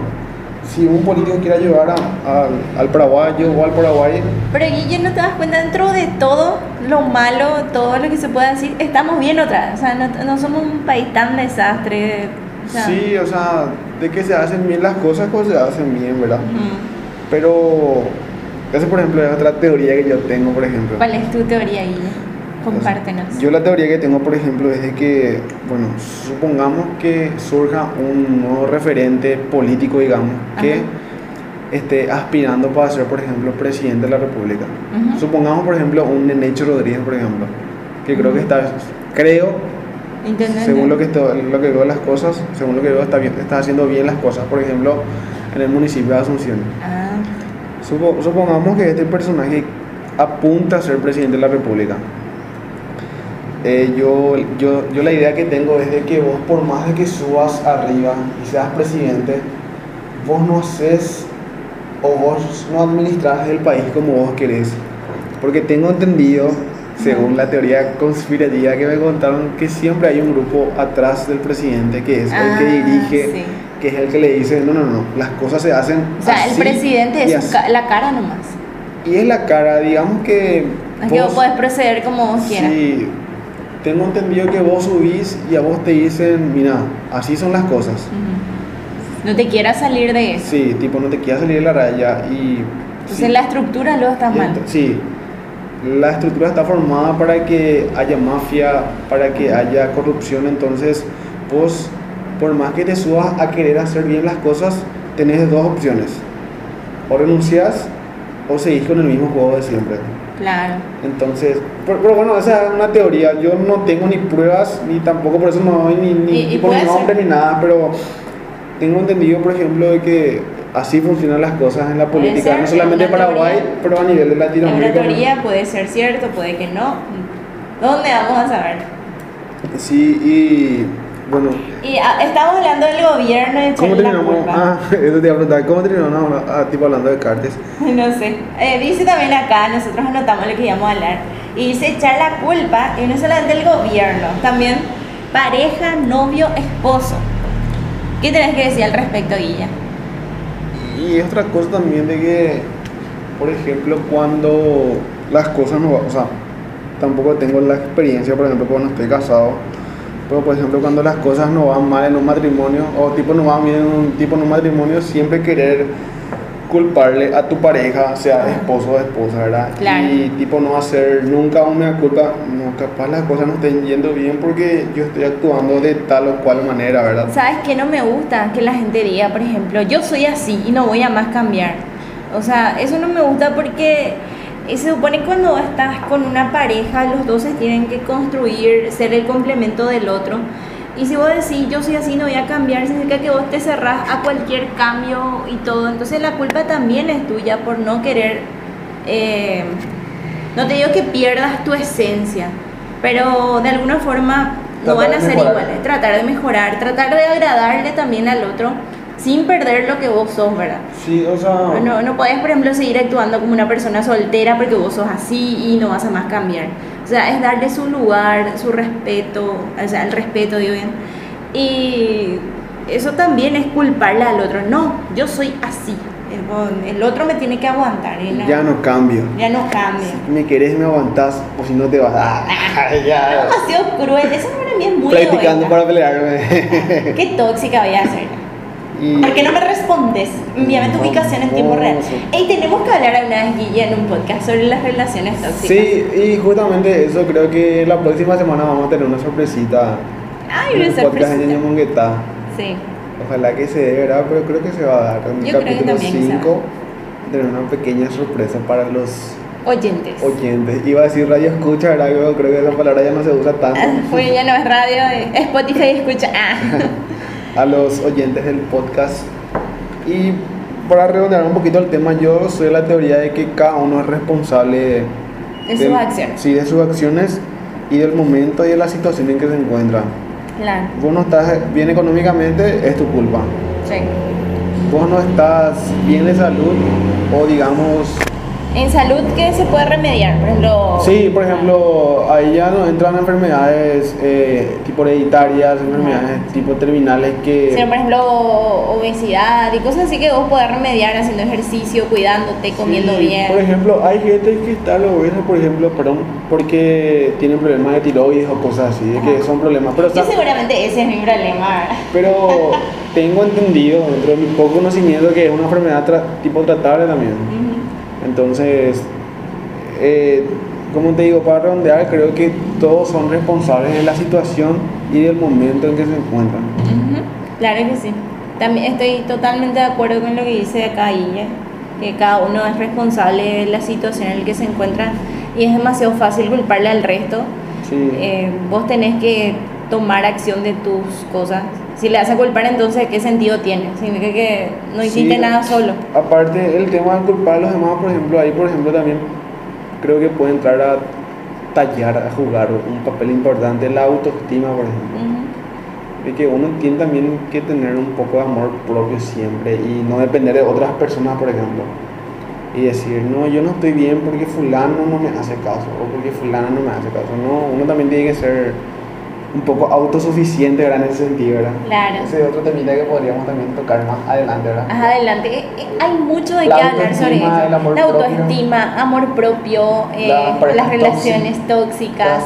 Si un político quiere ayudar a- al, al paraguayo o al paraguay, Pero Guille, ¿no te das cuenta dentro de todo lo malo, todo lo que se puede decir? Estamos bien otra vez. O sea, no, no somos un país tan desastre. O sea, sí, o sea, de que se hacen bien las cosas, pues se hacen bien, ¿verdad? ujú. Pero esa, por ejemplo, es otra teoría que yo tengo, por ejemplo. ¿Cuál es tu teoría, Guille? Compártenos. Yo la teoría que tengo, por ejemplo, es de que, bueno, supongamos que surja un nuevo referente político, digamos, que Ajá. esté aspirando para ser, por ejemplo, presidente de la República. Ujú. Supongamos, por ejemplo, un Nenecho Rodríguez, por ejemplo, que creo que está, creo, Intendente. según lo que, esto- lo que veo las cosas, según lo que veo, está, bien, está haciendo bien las cosas, por ejemplo, en el municipio de Asunción. Ah, Supo- supongamos que este personaje apunta a ser presidente de la República. Eh, yo, yo, yo la idea que tengo es de que vos, por más de que subas arriba y seas presidente, vos no haces o vos no administras el país como vos querés. Porque tengo entendido, según la teoría conspirativa que me contaron, que siempre hay un grupo atrás del presidente que es el que Ah, dirige, sí. que es el que le dice, no, no, no, las cosas se hacen o sea, el presidente es su así". ca- la cara nomás. Y es la cara, digamos que. Es que vos podés proceder como vos quieras. Sí, tengo entendido que vos subís y a vos te dicen, mira, así son las cosas. No te quieras salir de eso. Sí, tipo, no te quieras salir de la raya y. Entonces sí, la estructura luego está mal. Sí, la estructura está formada para que haya mafia, para que haya corrupción, entonces vos, por más que te subas a querer hacer bien las cosas, tenés dos opciones. O renuncias o seguís con el mismo juego de siempre. Claro. Entonces, pero, pero bueno, esa es una teoría. Yo no tengo ni pruebas, ni tampoco por eso no doy ni, ni, Y- y por nombre ser. ni nada, pero tengo entendido, por ejemplo, de que así funcionan las cosas en la política, no solamente en Paraguay, teoría. pero a nivel de En Latinoamérica. teoría puede ser cierto, puede que no. ¿Dónde vamos a saber? Sí, y bueno, Y ah, estamos hablando del gobierno de ¿cómo terminamos? Ah, eso te iba a preguntar, ¿cómo terminamos ahora? Ah, tipo hablando de cartes? No sé. Eh, dice también acá, nosotros anotamos lo que íbamos a hablar. Y dice echar la culpa, y no solamente el gobierno, también pareja, novio, esposo. ¿Qué tenés que decir al respecto, Guilla? Y otra cosa también de que, por ejemplo, cuando las cosas no van, o sea, tampoco tengo la experiencia, por ejemplo, cuando estoy casado, pero por ejemplo, cuando las cosas no van mal en un matrimonio, o tipo no van bien en un tipo en un matrimonio, siempre querer culparle a tu pareja, sea esposo o esposa, ¿verdad? Claro. Y tipo no hacer nunca una culpa, no, capaz las cosas no estén yendo bien porque yo estoy actuando de tal o cual manera, ¿verdad? ¿Sabes qué no me gusta? Que la gente diga, por ejemplo, yo soy así y no voy a más cambiar. O sea, eso no me gusta porque eh, se supone que cuando estás con una pareja, los dos se tienen que construir, ser el complemento del otro. Y si vos decís, yo soy así, no voy a cambiar, significa que vos te cerrás a cualquier cambio y todo. Entonces la culpa también es tuya por no querer, eh, no te digo que pierdas tu esencia, pero de alguna forma no van a ser mejorar. iguales. Tratar de mejorar, tratar de agradarle también al otro sin perder lo que vos sos, ¿verdad? Sí, o sea... No, no podés, por ejemplo, seguir actuando como una persona soltera porque vos sos así y no vas a más cambiar. O sea, es darle su lugar, su respeto, o sea, el respeto, digo bien. Y eso también es culparle al otro. No, yo soy así. El, el otro me tiene que aguantar. no- Ya no cambio. Ya no cambia. Si me querés, me aguantás, o si no te vas. Ah, ya. Demasiado cruel. Eso para mí es muy Practicando egoísta. para pelearme. Qué tóxica voy a ser. Y- ¿Por qué no me respondes? Envíame tu ubicación en tiempo real. sí. Ey, tenemos que hablar alguna vez, Guille, en un podcast sobre las relaciones tóxicas. Sí, y justamente eso creo que la próxima semana vamos a tener una sorpresita. Ay, en una el podcast sorpresita. Ñaño Monguetá. Sí. Ojalá que se dé, ¿verdad? Pero creo que se va a dar. En el Yo capítulo también se va. 5 tener una pequeña sorpresa para los Oyentes. oyentes. Iba a decir radio escucha, ¿verdad? Yo creo que esa palabra ya no se usa tanto. Ah, Porque ya no es radio, Spotify escucha. Ah. a los oyentes del podcast. Y para redondear un poquito el tema, yo soy de la teoría de que cada uno es responsable De sus del- acciones. Sí, de sus acciones y del momento y de la situación en que se encuentra. Claro. Vos no estás bien económicamente, es tu culpa. Sí. Vos no estás bien de salud o digamos... En salud, ¿qué se puede remediar? Por ejemplo. Sí, por ejemplo, ahí ya no entran enfermedades eh, tipo hereditarias, enfermedades tipo terminales que... Sí, por ejemplo, obesidad y cosas así que vos podés remediar haciendo ejercicio, cuidándote, comiendo Sí, bien. Por ejemplo, hay gente que está obesa, por ejemplo, perdón, porque tienen problemas de tiroides o cosas así, de que son problemas. Pero, Yo está- seguramente ese es mi problema. pero tengo entendido, dentro de mi poco conocimiento, que es una enfermedad tra- tipo tratable también. Entonces, eh, como te digo, para redondear, creo que todos son responsables de la situación y del momento en que se encuentran. Claro que sí. También estoy totalmente de acuerdo con lo que dice acá Guille, que cada uno es responsable de la situación en la que se encuentra y es demasiado fácil culparle al resto. Sí. Eh, vos tenés que tomar acción de tus cosas. Si le a culpar, entonces, ¿qué sentido tiene? Significa que no hiciste Sí, nada solo. Aparte, el tema de culpar a los demás, por ejemplo, ahí, por ejemplo, también creo que puede entrar a tallar, a jugar un papel importante la autoestima, por ejemplo. Ujú. De que uno tiene también que tener un poco de amor propio siempre y no depender de otras personas, por ejemplo. Y decir, no, yo no estoy bien porque fulano no me hace caso o porque fulana no me hace caso. No, uno también tiene que ser un poco autosuficiente, ¿verdad? En ese sentido, ¿verdad? Claro. Ese es otro temita que podríamos también tocar más adelante, ¿verdad? Más adelante, eh, eh, hay mucho de qué hablar sobre eso. el amor la propio. autoestima, amor propio, eh, Las relaciones tóxicas.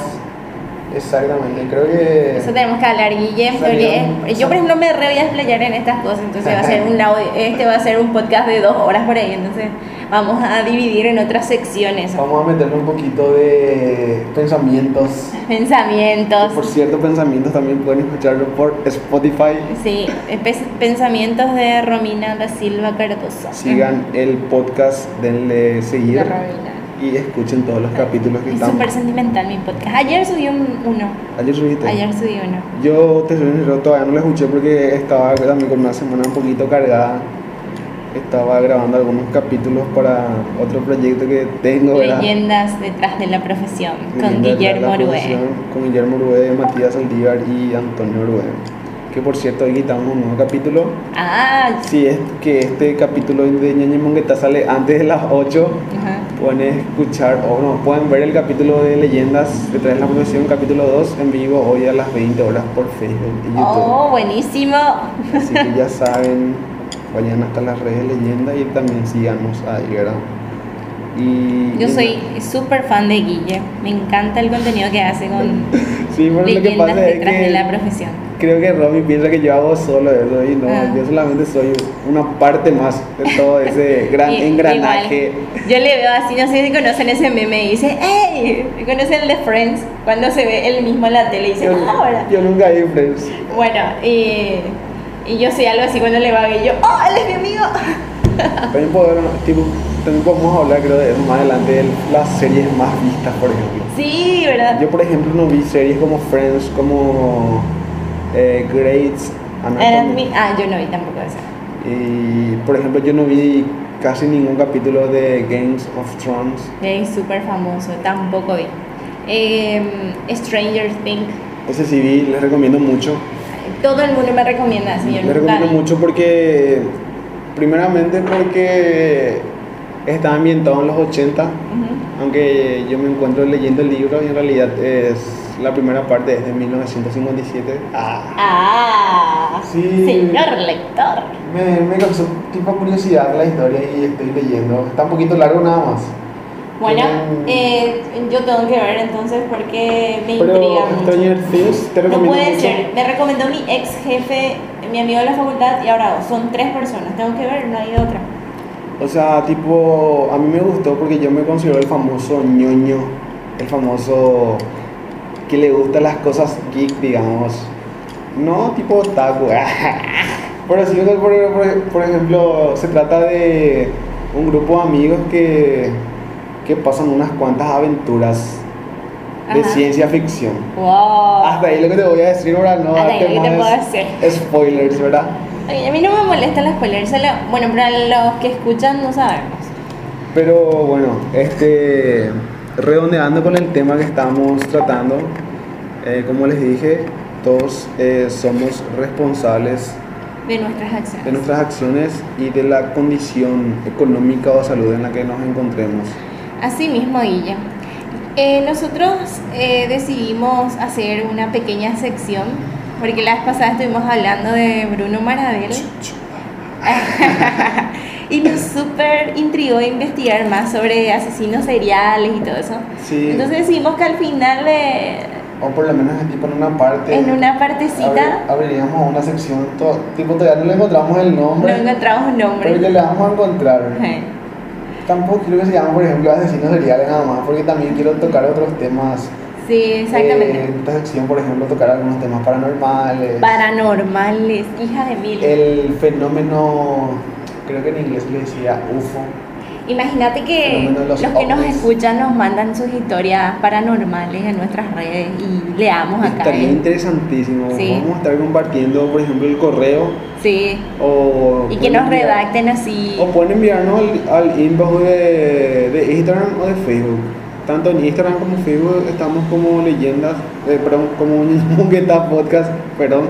Exactamente, creo que... Eso tenemos que hablar, Guille. Sería- porque Yo, por ejemplo, me re voy a explayar en estas cosas, entonces va a ser un este va a ser un podcast de dos horas por ahí, entonces vamos a dividir en otras secciones. Vamos a meterle un poquito de pensamientos. Pensamientos. Por cierto, pensamientos también pueden escucharlo por Spotify. Sí, pensamientos de Romina da Silva Cardoso. Sigan el podcast, denle De seguir Romina. y escuchen todos los capítulos que Es están. súper sentimental mi podcast. Ayer subí un, uno. Ayer subiste. Ayer subí uno. Yo te sincero, todavía no lo escuché porque estaba también con una semana un poquito cargada. Estaba grabando algunos capítulos para otro proyecto que tengo, ¿verdad? Leyendas detrás de la profesión con Guillermo profesión, Con Guillermo Orué, Matías Saldívar y Antonio Orué. Que por cierto, hoy quitamos un nuevo capítulo. Ah, Si es que este capítulo de Ñañe Mongueta sale antes de las 8, ajá. pueden escuchar o no, pueden ver el capítulo de Leyendas detrás de la profesión, capítulo 2, en vivo hoy a las 20 horas por Facebook y YouTube. Oh, buenísimo. Así que ya saben, vayan hasta las redes de Leyenda y también síganos ahí, ¿verdad? Y, Yo soy súper fan de Guille. Me encanta el contenido que hace con Sí, pero lo que leyendas pasa es detrás de que la profesión. creo que Romy piensa que yo hago solo eso y no, Ah. yo solamente soy una parte más de todo ese gran Y- engranaje. igual, yo le veo así, no sé si conocen ese meme y dice, ¡Ey! ¿Conocen el de Friends? Cuando se ve él mismo en la tele y dice, Yo, ¡Ahora! yo nunca vi Friends. Bueno, y, y yo soy algo así cuando le va a ver yo, ¡Oh, él es mi amigo! También, podemos, tipo, también podemos hablar, creo, de eso más adelante, de las series más vistas, por ejemplo. Sí, ¿verdad? Yo, por ejemplo, no vi series como Friends, como eh, Grey's Anatomy. Ah, yo no vi tampoco esa. Y, por ejemplo, yo no vi casi ningún capítulo de Games of Thrones. Es súper famoso, tampoco vi. Em, Stranger Things, Ese sí vi, les recomiendo mucho. Todo el mundo me recomienda, señor. Les recomiendo mucho porque, primeramente, porque está ambientado en los 80, aunque yo me encuentro leyendo el libro y en realidad es la primera parte es de 1957. Ah, Ah, Sí. señor lector. me, me causó tipo curiosidad la historia y estoy leyendo. Está un poquito largo nada más. Bueno, eh, yo tengo que ver entonces porque me Pero intriga mucho. Stranger Things te No puede mucho. ser. Me recomendó mi ex jefe, mi amigo de la facultad, y ahora son tres personas. Tengo que ver, no hay otra. O sea, tipo, a mí me gustó porque yo me considero el famoso ñoño, el famoso que le gustan las cosas geek, digamos. No tipo taco, pero sí, por, por- por ejemplo, se trata de un grupo de amigos que, que pasan unas cuantas aventuras de Ajá. ciencia ficción. Wow. Hasta ahí lo que te voy a decir ahora, no Hasta ahí lo que te puedo hacer. spoilers, ¿verdad? A mí no me molesta la spoiler, solo, bueno, para los que escuchan no sabemos. Pero bueno, este, redondeando con el tema que estamos tratando, eh, como les dije, todos eh, somos responsables De nuestras acciones. de nuestras acciones y de la condición económica o salud en la que nos encontremos. Así mismo, Guilla. Eh, nosotros eh, decidimos hacer una pequeña sección, porque la vez pasada estuvimos hablando de Bruno Marabel. y nos súper intrigó investigar más sobre asesinos seriales y todo eso. Sí. Entonces decidimos que al final, de, O por lo menos tipo en una parte. en una partecita, abri- abriríamos una sección, to- tipo todavía no le encontramos el no nombre, encontramos un pero nombre. ya le vamos a encontrar. Eh, Tampoco quiero que se llame, por ejemplo, asesinos seriales nada más, porque también quiero tocar otros temas. Sí, exactamente. Eh, en esta sección, por ejemplo, tocar algunos temas paranormales. Paranormales, hija de mil. el fenómeno, creo que en inglés le decía UFO. Imagínate que los, los que nos escuchan nos mandan sus historias paranormales en nuestras redes y leamos acá. Estaría ¿eh? interesantísimo. Sí. Vamos a estar compartiendo, por ejemplo, el correo. Sí, O y que nos enviar- redacten así. O pueden enviarnos al, al inbox de, de Instagram o de Facebook. Tanto en Instagram como en Facebook estamos como leyendas, eh, perdón, como Mongueta Podcast, perdón.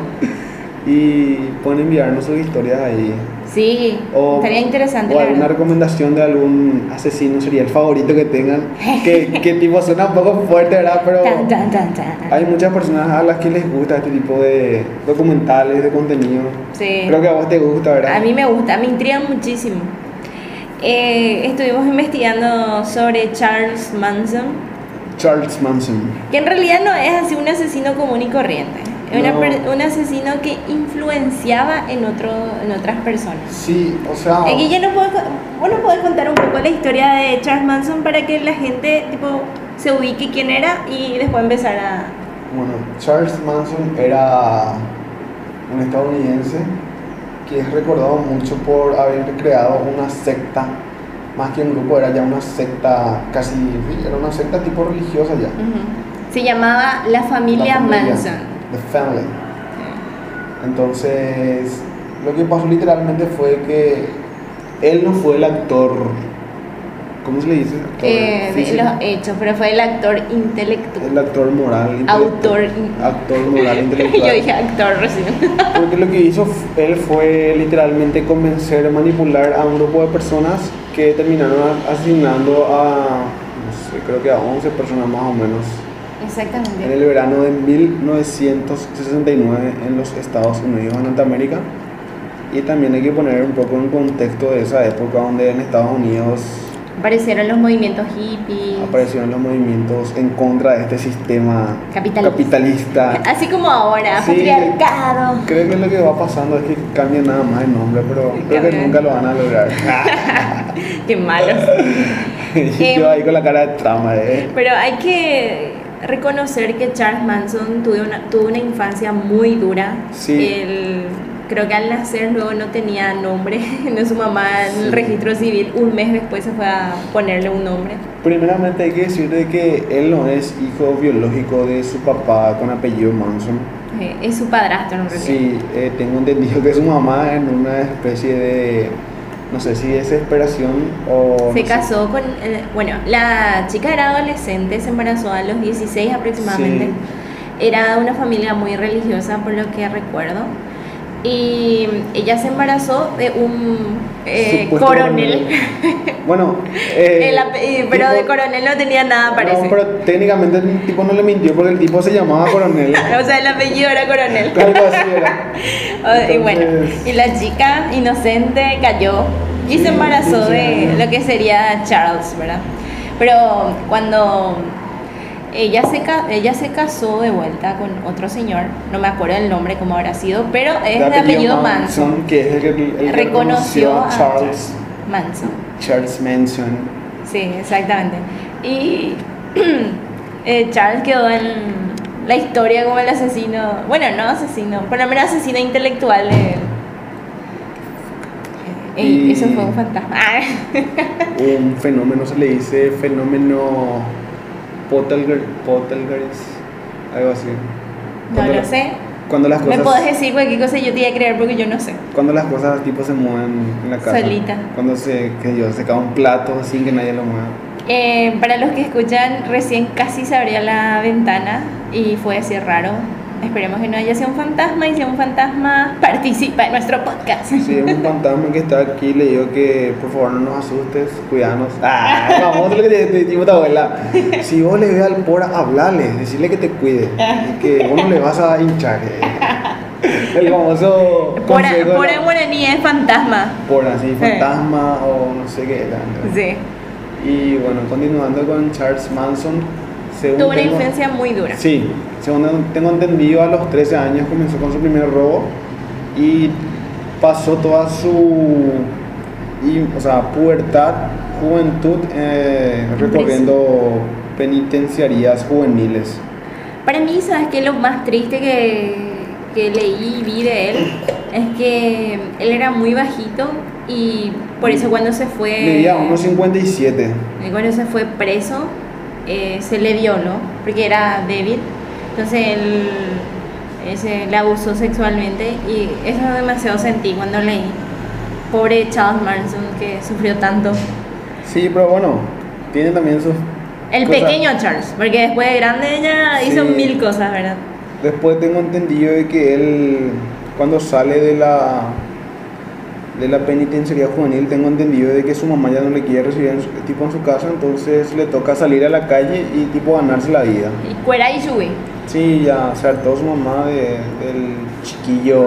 Y pueden enviarnos sus historias ahí. Sí, O, estaría interesante. o alguna recomendación de algún asesino serial favorito que tengan. Que, que tipo suena un poco fuerte, ¿verdad? Pero Tan, tan, tan, tan. hay muchas personas a las que les gusta este tipo de documentales, de contenido. Sí. Creo que a vos te gusta, ¿verdad? A mí me gusta, me intriga muchísimo. Eh, estuvimos investigando sobre Charles Manson, Charles Manson. que en realidad no es así un asesino común y corriente. Una No. per- un asesino que influenciaba en, otro, en otras personas. Sí, o sea. Eh, Guille, ¿no puedo, vos nos podés contar un poco la historia de Charles Manson para que la gente tipo, se ubique quién era y después empezar a... Bueno, Charles Manson era un estadounidense que es recordado mucho por haber creado una secta, más que un grupo, era ya una secta casi, era una secta tipo religiosa ya. Ujú. Se llamaba La Familia, La familia, Manson. The Family. Entonces, lo que pasó literalmente fue que él no fue el actor, ¿cómo se le dice? Actor Eh, de los hechos, pero fue el actor intelectual. el actor moral. Autor. Actor moral intelectual. Yo dije actor recién. Porque lo que hizo él fue literalmente convencer, manipular a un grupo de personas que terminaron asesinando a, no sé, creo que a 11 personas más o menos en Exactamente. el verano de 1969 en los Estados Unidos, en Norteamérica. Y también hay que poner un poco en contexto de esa época donde en Estados Unidos Aparecieron los movimientos hippies. aparecieron los movimientos en contra de este sistema Capitalista. capitalista. Así como ahora, Sí. patriarcado. Creo que lo que va pasando es que cambian nada más el nombre, pero creo que nunca lo van a lograr. Qué malos. yo ahí con la cara de trama, ¿eh? Pero hay que reconocer que Charles Manson tuvo una, tuvo una infancia muy dura. Sí. Él, creo que al nacer luego no tenía nombre. No su mamá en el registro civil un mes después se fue a ponerle un nombre. Primeramente hay que decir de que él no es hijo biológico de su papá con apellido Manson. Eh, es su padrastro en realidad. Sí, eh, tengo entendido que su mamá en una especie de, no sé si desesperación o... Se no sé. casó con, eh, bueno, la chica era adolescente, se embarazó a los 16 aproximadamente. Sí. Era de una familia muy religiosa, por lo que recuerdo. Y ella se embarazó de un eh, coronel. Bueno, eh, El pero tipo- de coronel no tenía nada, parece. No, pero técnicamente el tipo no le mintió porque el tipo se llamaba coronel. O sea, el apellido era coronel. Algo así era. Y bueno, y la chica inocente cayó y Sí, se embarazó 15 de lo que sería Charles, ¿verdad? Pero cuando ella se, ella se casó de vuelta con otro señor, no me acuerdo el nombre cómo habrá sido, pero es de, apellido Manson. que es el que, el que Reconoció a Charles, Manson. Charles Manson. Sí, exactamente. Y eh, Charles quedó en la historia como el asesino, bueno, no asesino, por lo menos asesino intelectual. Ey, Y- Eso fue un fantasma. Un fenómeno se le dice fenómeno Poltergeist, Poltergeist, algo así. No Cuando lo la- sé. Cuando las Me cosas, podés decir cualquier cosa y yo te voy a creer porque yo no sé. cuando las cosas tipo se mueven en la casa. Solita. Cuando se, que yo, se cae un plato sin que nadie lo mueva. Eh, para los que escuchan, recién casi se abría la ventana y fue así raro. Esperemos que no haya sido un fantasma y si un fantasma, participa en nuestro podcast. Si es un fantasma que está aquí, le digo que por favor no nos asustes, cuidanos. Ah, vamos, lo que te tu abuela. Si vos le ves al pora, hablale, decirle que te cuide que vos no le vas a hinchar. eh. El famoso Por, consejo de por la- en guaraní es fantasma. por así, fantasma o no sé qué era. Sí. Y bueno, continuando con Charles Manson, según Tuvo una tengo- influencia muy dura. Sí, según tengo entendido, a los 13 años comenzó con su primer robo y pasó toda su y, o sea, pubertad, juventud eh, recorriendo penitenciarías juveniles. Para mí, ¿sabes qué? Lo más triste que, que leí y vi de él es que él era muy bajito y por eso cuando se fue... Medía unos 57. Y cuando se fue preso, eh, se le violó, porque era débil. Entonces él eh, se le abusó sexualmente y eso demasiado sentí cuando leí. Pobre Charles Manson que sufrió tanto. Sí, pero bueno, tiene también sus... El cosas. pequeño Charles, porque después de grande ya hizo mil cosas, ¿verdad? Después tengo entendido de que él, cuando sale de la de la penitenciaría juvenil, tengo entendido de que su mamá ya no le quiere recibir en su, tipo en su casa, entonces le toca salir a la calle y tipo ganarse la vida. Y cuera y subí. Sí, ya se hartó su mamá de- del chiquillo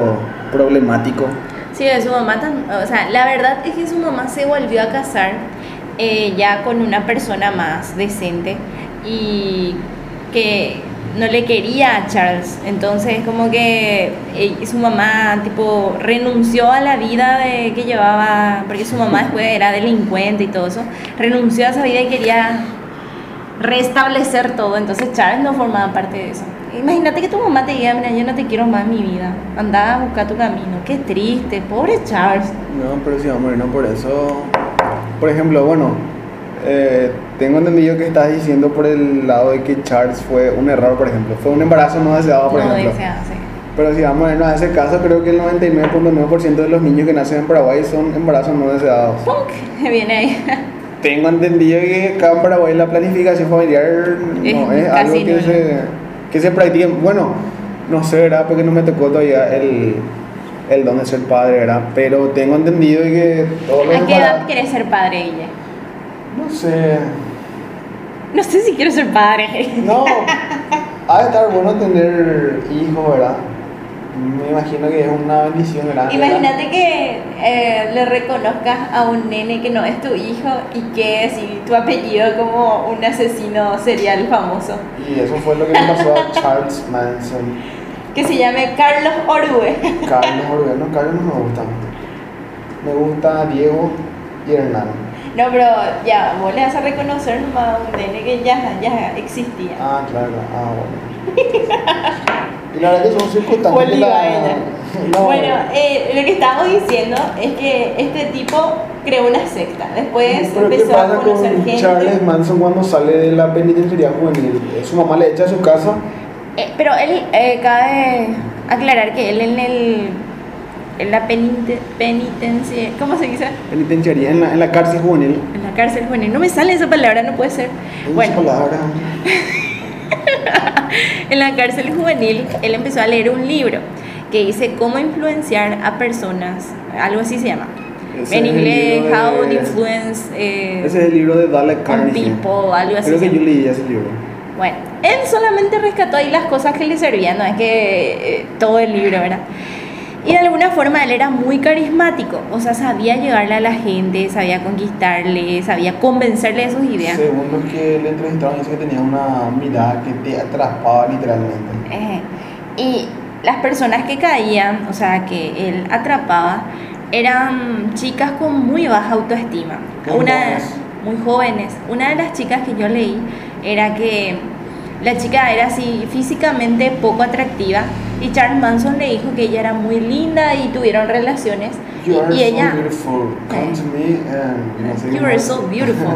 problemático. Sí, de su mamá, tam- o sea, la verdad es que su mamá se volvió a casar eh, ya con una persona más decente y que no le quería a Charles. Entonces, como que eh, su mamá, tipo, renunció a la vida que llevaba, porque su mamá después era delincuente y todo eso, renunció a esa vida y quería restablecer todo. Entonces, Charles no formaba parte de eso. Imagínate que tu mamá te diga, mira, yo no te quiero más en mi vida, anda a buscar tu camino. Qué triste, pobre Charles. No, pero si vamos a irnos por eso. Por ejemplo, bueno, eh, tengo entendido que estás diciendo por el lado de que Charles fue un error, por ejemplo. Fue un embarazo no deseado, por no ejemplo. desea, sí. Pero si vamos a irnos a ese caso, creo que el 99.9% de los niños que nacen en Paraguay son embarazos no deseados. Punk, viene ahí. Tengo entendido que acá en Paraguay la planificación familiar Es no es algo que se, que se practique. Bueno, no sé, ¿verdad? Porque no me tocó todavía el, el don de ser padre, ¿verdad? Pero tengo entendido que todos los ¿A qué edad quieres ser padre, ella? No sé... No sé si quiero ser padre. No, ha de estar bueno tener hijos, ¿verdad? Me imagino que es una bendición grande. Imagínate que eh, le reconozcas a un nene que no es tu hijo y que si tu apellido como un asesino serial famoso. Y eso fue lo que le pasó a Charles Manson. Que se llame Carlos Orue. Carlos Orbe, no, Carlos no me gusta. Me gusta Diego y Hernán. No, pero ya, vos le vas a reconocer nomás a un nene que ya, ya existía. Ah, claro, ah, bueno. Y la verdad que son circunstancias la... No, Bueno, eh, lo que estábamos diciendo es que este tipo creó una secta. Después pero ¿qué empezó a conocer con gente. Charles Manson cuando sale de la penitenciaría juvenil? Eh, Su mamá le echa a su casa. Eh, pero él, eh, cabe aclarar que él en el en la penite, penitencia, ¿cómo se dice? Penitenciaría, en la, en la cárcel juvenil. En la cárcel juvenil. No me sale esa palabra, no puede ser. Esa Bueno, palabra. en la cárcel juvenil él empezó a leer un libro que dice cómo influenciar a personas, algo así se llama. Ese en es inglés, de- How to Influence eh, Ese es el libro de Dale Carnegie. People, algo así. Creo que yo leí ese libro. Bueno, él solamente rescató ahí las cosas que le servían, no es que eh, todo el libro, ¿verdad? Y de alguna forma él era muy carismático, o sea, sabía llegarle a la gente, sabía conquistarle, sabía convencerle de sus ideas. Según los que le entrevistaron, dice que tenía una mirada que te atrapaba literalmente. Eh, y las personas que caían, o sea, que él atrapaba, eran chicas con muy baja autoestima. Muy Una, jóvenes. muy jóvenes. Una de las chicas que yo leí era que la chica era así físicamente poco atractiva Y Charles Manson le dijo que ella era muy linda y tuvieron relaciones. You are y, so ella, beautiful. Come to me and no You are so beautiful.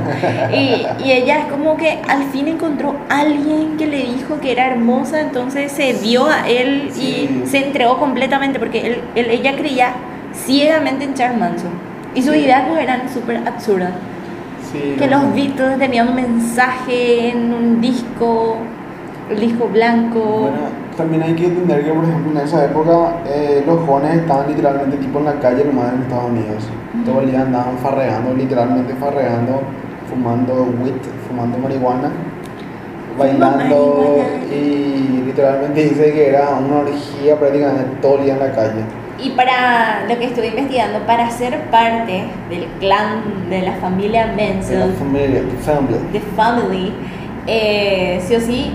y, y ella es como que al fin encontró alguien que le dijo que era hermosa, entonces se dio a él Sí. y se entregó completamente porque él, él- ella creía ciegamente en Charles Manson. Y sus Sí. ideas pues, eran súper absurdas. Sí, Que no. los Beatles tenían un mensaje en un disco, el disco blanco. Bueno, también hay que entender que, por ejemplo, en esa época eh, los jóvenes estaban literalmente tipo en la calle nomás en Estados Unidos. Todo el día andaban farreando, literalmente farreando, fumando weed, fumando marihuana, bailando marihuana. y literalmente dice que era una orgía prácticamente todo el día en la calle. Y para lo que estuve investigando, para ser parte del clan de la familia De la Manson, familia, the family. The Family, eh, sí o sí,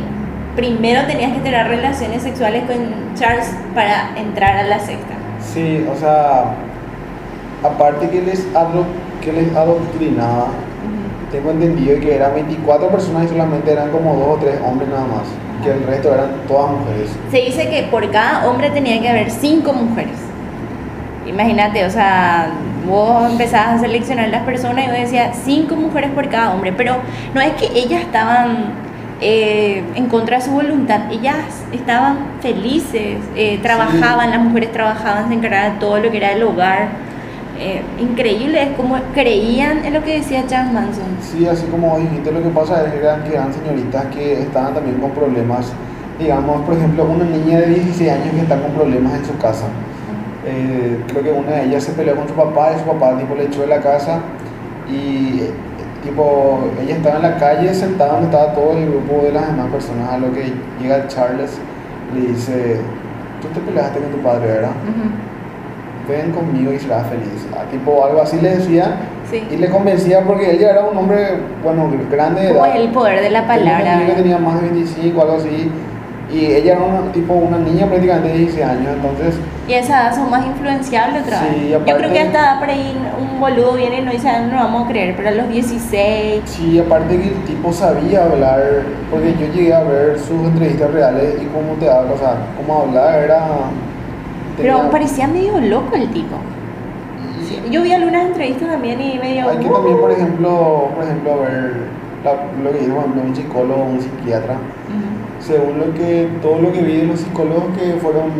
primero tenías que tener relaciones sexuales con Charles para entrar a la secta. Sí, o sea, aparte que les, que les adoctrinaba, tengo entendido que eran 24 personas y solamente eran como dos o tres hombres nada más, que el resto eran todas mujeres. Se dice que por cada hombre tenía que haber cinco mujeres. Imagínate, o sea, vos empezabas a seleccionar las personas y vos decías cinco mujeres por cada hombre, pero no es que ellas estaban eh, en contra de su voluntad, ellas estaban felices, eh, trabajaban, las mujeres trabajaban, se encargaban de todo lo que era el hogar. Eh, increíble, es como creían en lo que decía Charles Manson. Sí, así como dijiste, lo que pasa es que eran, que eran señoritas que estaban también con problemas. Digamos, por ejemplo, una niña de 16 años que está con problemas en su casa. Eh, creo que una de ellas se peleó con su papá y su papá tipo, le echó de la casa y tipo, ella estaba en la calle sentada donde estaba todo el grupo de las demás personas, a lo que llega Charles le dice, tú te peleaste con tu padre, ¿verdad? Ujú. Ven conmigo y serás feliz. Ah, tipo, algo así le decía Sí. y le convencía porque él ya era un hombre, bueno, grande de edad. el poder de la Tenía palabra. amigo que tenía más de 25, algo así. Y ella era una, tipo una niña prácticamente de 16 años, entonces Y a esa edad son más influenciables otra Sí, vez. Yo creo que hasta edad por ahí un boludo viene y no dice, "Ah, no vamos a creer, pero a los 16. sí, aparte que el tipo sabía hablar, porque yo llegué a ver sus entrevistas reales y cómo te habla, o sea, cómo hablaba era... Pero parecía medio loco el tipo. Yo vi algunas entrevistas también y medio. Hay que "Uh". también, por ejemplo, por ejemplo ver la- lo que ejemplo, un psicólogo un psiquiatra. Según lo que, todo lo que vi de los psicólogos que fueron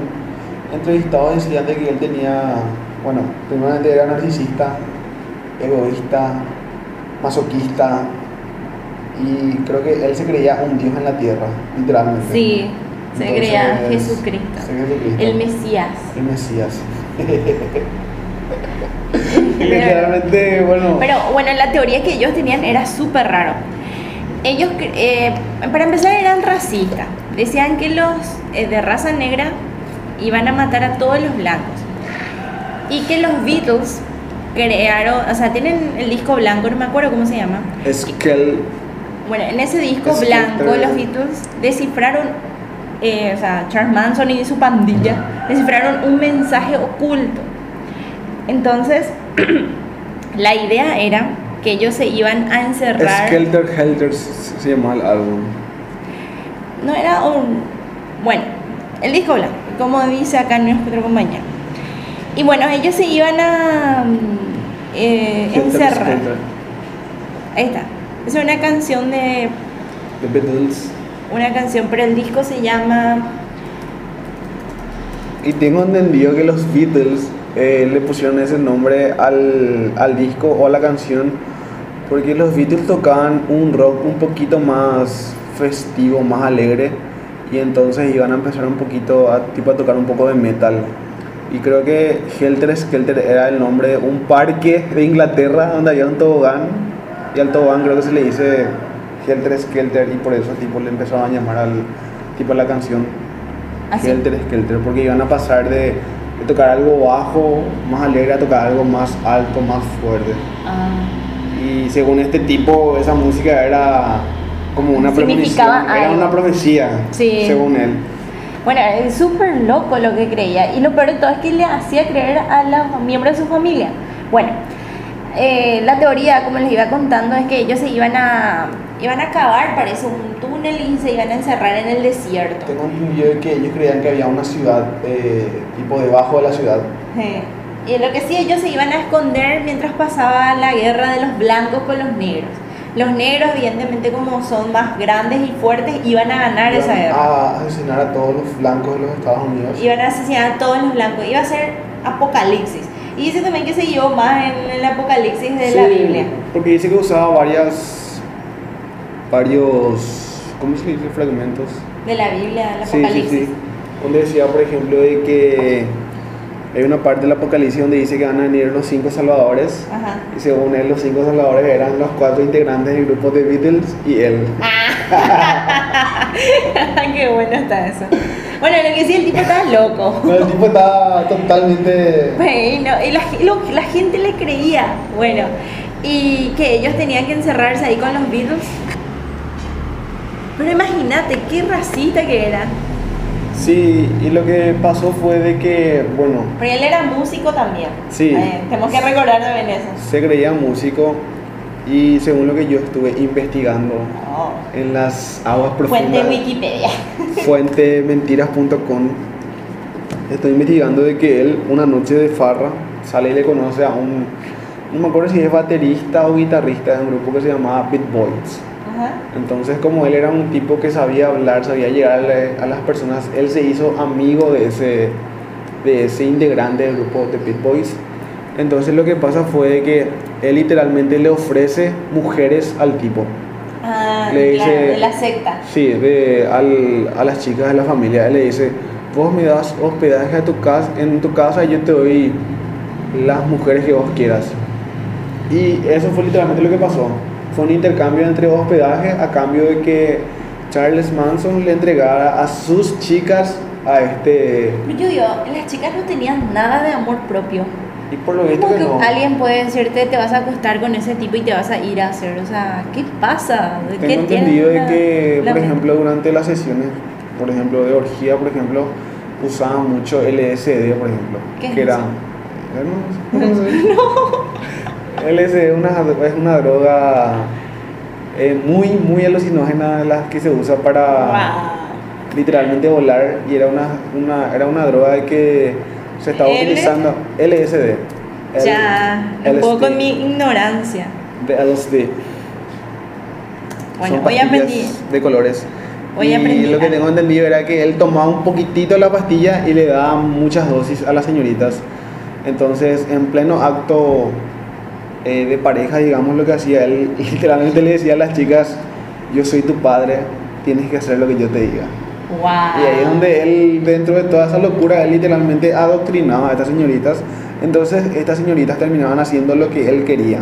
entrevistados decían de que él tenía, bueno, primeramente era narcisista, egoísta, masoquista y creo que él se creía un dios en la tierra, literalmente. Sí, se Entonces, creía. Jesucristo. El Mesías. El Mesías. literalmente, bueno. Pero bueno, la teoría que ellos tenían era súper raro. Ellos, eh, para empezar, eran racistas. Decían que los eh, de raza negra iban a matar a todos los blancos. Y que los Beatles crearon, o sea, tienen el disco blanco, no me acuerdo cómo se llama. es que él Bueno, en ese disco Es blanco, los Beatles descifraron, eh, o sea, Charles Manson y su pandilla descifraron un mensaje oculto. Entonces, la idea era que ellos se iban a encerrar. Skelter Helter se llama el álbum. No era un. Bueno, el disco blanco, como dice acá nuestro compañero. Y bueno, ellos se iban a mm, eh, Helter encerrar. Skelter. Ahí está. Es una canción de The Beatles. una canción, pero el disco se llama Y tengo entendido que los Beatles eh, le pusieron ese nombre al, al disco o a la canción porque los Beatles tocaban un rock un poquito más festivo, más alegre y entonces iban a empezar un poquito a, tipo, a tocar un poco de metal. Y creo que Helter Skelter era el nombre de un parque de Inglaterra donde había un tobogán y al tobogán creo que se le dice Helter Skelter y por eso tipo le empezaron a llamar al tipo a la canción así. Helter Skelter, porque iban a pasar de, de tocar algo bajo, más alegre, a tocar algo más alto, más fuerte. Ah, Y según este tipo, esa música era como una Significaba premonición, era algo. una profecía, Sí. según él. Bueno, es súper loco lo que creía. Y lo peor de todo es que le hacía creer a los miembros de su familia. Bueno, eh, la teoría, como les iba contando, es que ellos se iban a Iban a cavar, parece, un túnel y se iban a encerrar en el desierto. Tengo entendido de que ellos creían que había una ciudad, eh, tipo debajo de la ciudad. Sí. Y lo que sí, ellos se iban a esconder mientras pasaba la guerra de los blancos con los negros. Los negros, evidentemente, como son más grandes y fuertes, iban a ganar esa guerra. A asesinar a todos los blancos de los Estados Unidos. Iban a asesinar a todos los blancos. Iba a ser apocalipsis. Y dice también que se llevó más en el apocalipsis de la Sí, Biblia. Porque dice que usaba varias. varios. ¿Cómo se dice? Fragmentos. De la Biblia, el Sí, sí, apocalipsis. sí. Donde decía, por ejemplo, de que hay una parte del Apocalipsis donde dice que van a venir los cinco salvadores. Ajá. Y según él, los cinco salvadores eran los cuatro integrantes del grupo de Beatles y él. Qué bueno está eso. Bueno, lo que sí, el tipo estaba loco. Pero el tipo estaba totalmente. Bueno, y la, lo- la gente le creía. Bueno, y que ellos tenían que encerrarse ahí con los Beatles. Pero imagínate qué racista que era. Sí, y lo que pasó fue de que, bueno, Pero él era músico también. Sí. Eh, tenemos que recordar también eso. se creía músico y según lo que yo estuve investigando Oh. en las aguas Fuente profundas. Wikipedia. fuentementiras.com estoy investigando de que él una noche de farra sale y le conoce a un no me acuerdo si es baterista o guitarrista de un grupo que se llamaba Beat Boys Ajá. entonces como él era un tipo que sabía hablar sabía llegarle a las personas él se hizo amigo de ese de ese integrante del grupo de Beat Boys entonces lo que pasa fue que él literalmente le ofrece mujeres al tipo Ah, Le claro, dice- de la secta. Sí, de, al- a las chicas de la familia. Él le dice, vos me das hospedaje a tu casa, en tu casa y yo te doy las mujeres que vos quieras. Y eso fue literalmente lo que pasó. Fue un intercambio entre hospedaje a cambio de que Charles Manson le entregara a sus chicas a este... Yo digo, las chicas no tenían nada de amor propio. Y por lo visto ¿Cómo que que no. alguien puede decirte te vas a acostar con ese tipo y te vas a ir a hacer? O sea, ¿qué pasa? ¿De qué Tengo entendido de que, la por ejemplo, durante las sesiones, por ejemplo, de orgía, por ejemplo, usaban mucho LSD, por ejemplo. ¿Qué es que era... eso? ¿No? LSD es una, es una droga eh, muy, muy alucinógena, las que se usa para Guau. literalmente volar, y era una, una, era una droga que se estaba L- utilizando LSD. L- Ya, un LSD, poco con mi ignorancia. De LSD. Bueno, Son hoy aprendí. de colores. Hoy y aprendí lo que tengo entendido era que él tomaba un poquitito la pastilla y le daba muchas dosis a las señoritas. Entonces, en pleno acto eh, de pareja, digamos lo que hacía, él literalmente le decía a las chicas, yo soy tu padre, tienes que hacer lo que yo te diga. Wow. Y ahí es donde él, dentro de toda esa locura, él literalmente adoctrinaba a estas señoritas. Entonces, estas señoritas terminaban haciendo lo que él quería.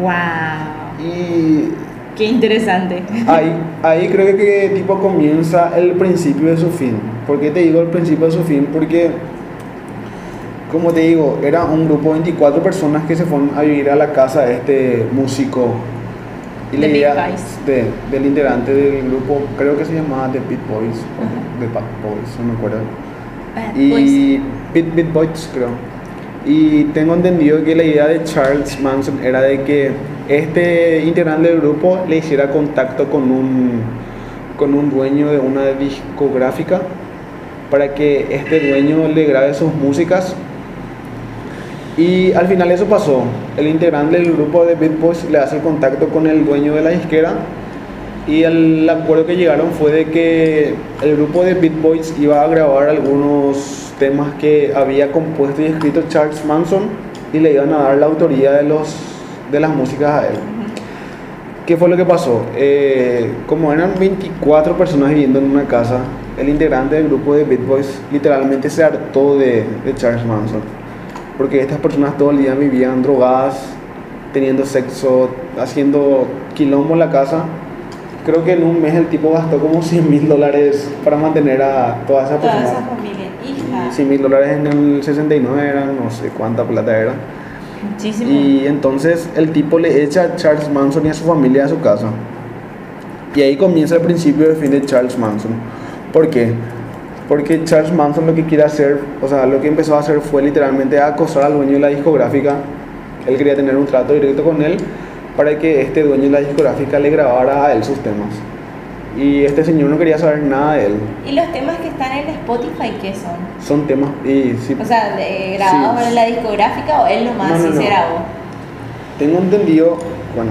Wow. Y Qué interesante. Ahí, ahí creo que, que tipo comienza el principio de su fin. ¿Por qué te digo el principio de su fin? Porque, como te digo, era un grupo de 24 personas que se fueron a vivir a la casa de este músico. Y The la Big idea de- del integrante del grupo, creo que se llamaba The Beat Boys, Ajá. The Bad Boys, no me acuerdo. Bad Y Beat, Beat Boys, creo. Y tengo entendido que la idea de Charles Manson era de que este integrante del grupo le hiciera contacto con un, con un dueño de una discográfica para que este dueño le grabe sus músicas. Y al final eso pasó. El integrante del grupo de Beat Boys le hace el contacto con el dueño de la disquera y el acuerdo que llegaron fue de que el grupo de Beat Boys iba a grabar algunos temas que había compuesto y escrito Charles Manson y le iban a dar la autoría de, los, de las músicas a él. ¿Qué fue lo que pasó? Eh, como eran 24 personas viviendo en una casa, el integrante del grupo de Beat Boys literalmente se hartó de, de Charles Manson. Porque estas personas todo el día vivían drogadas, teniendo sexo, haciendo quilombo en la casa. Creo que en un mes el tipo gastó como 100 mil dólares para mantener a toda esa Toda persona. esa familia. Hija. 100 mil dólares en el 69 eran, no sé cuánta plata era. Muchísimo. Y entonces el tipo le echa a Charles Manson y a su familia a su casa. Y ahí comienza el principio de fin de Charles Manson. ¿Por qué? Porque Charles Manson lo que quiere hacer, o sea, lo que empezó a hacer fue literalmente acosar al dueño de la discográfica. Él quería tener un trato directo con él para que este dueño de la discográfica le grabara a él sus temas. Y este señor no quería saber nada de él. ¿Y los temas que están en Spotify qué son? Son temas y sí, O sea, grabados Sí. en la discográfica o él nomás No, no, sí se no. grabó. tengo entendido, bueno,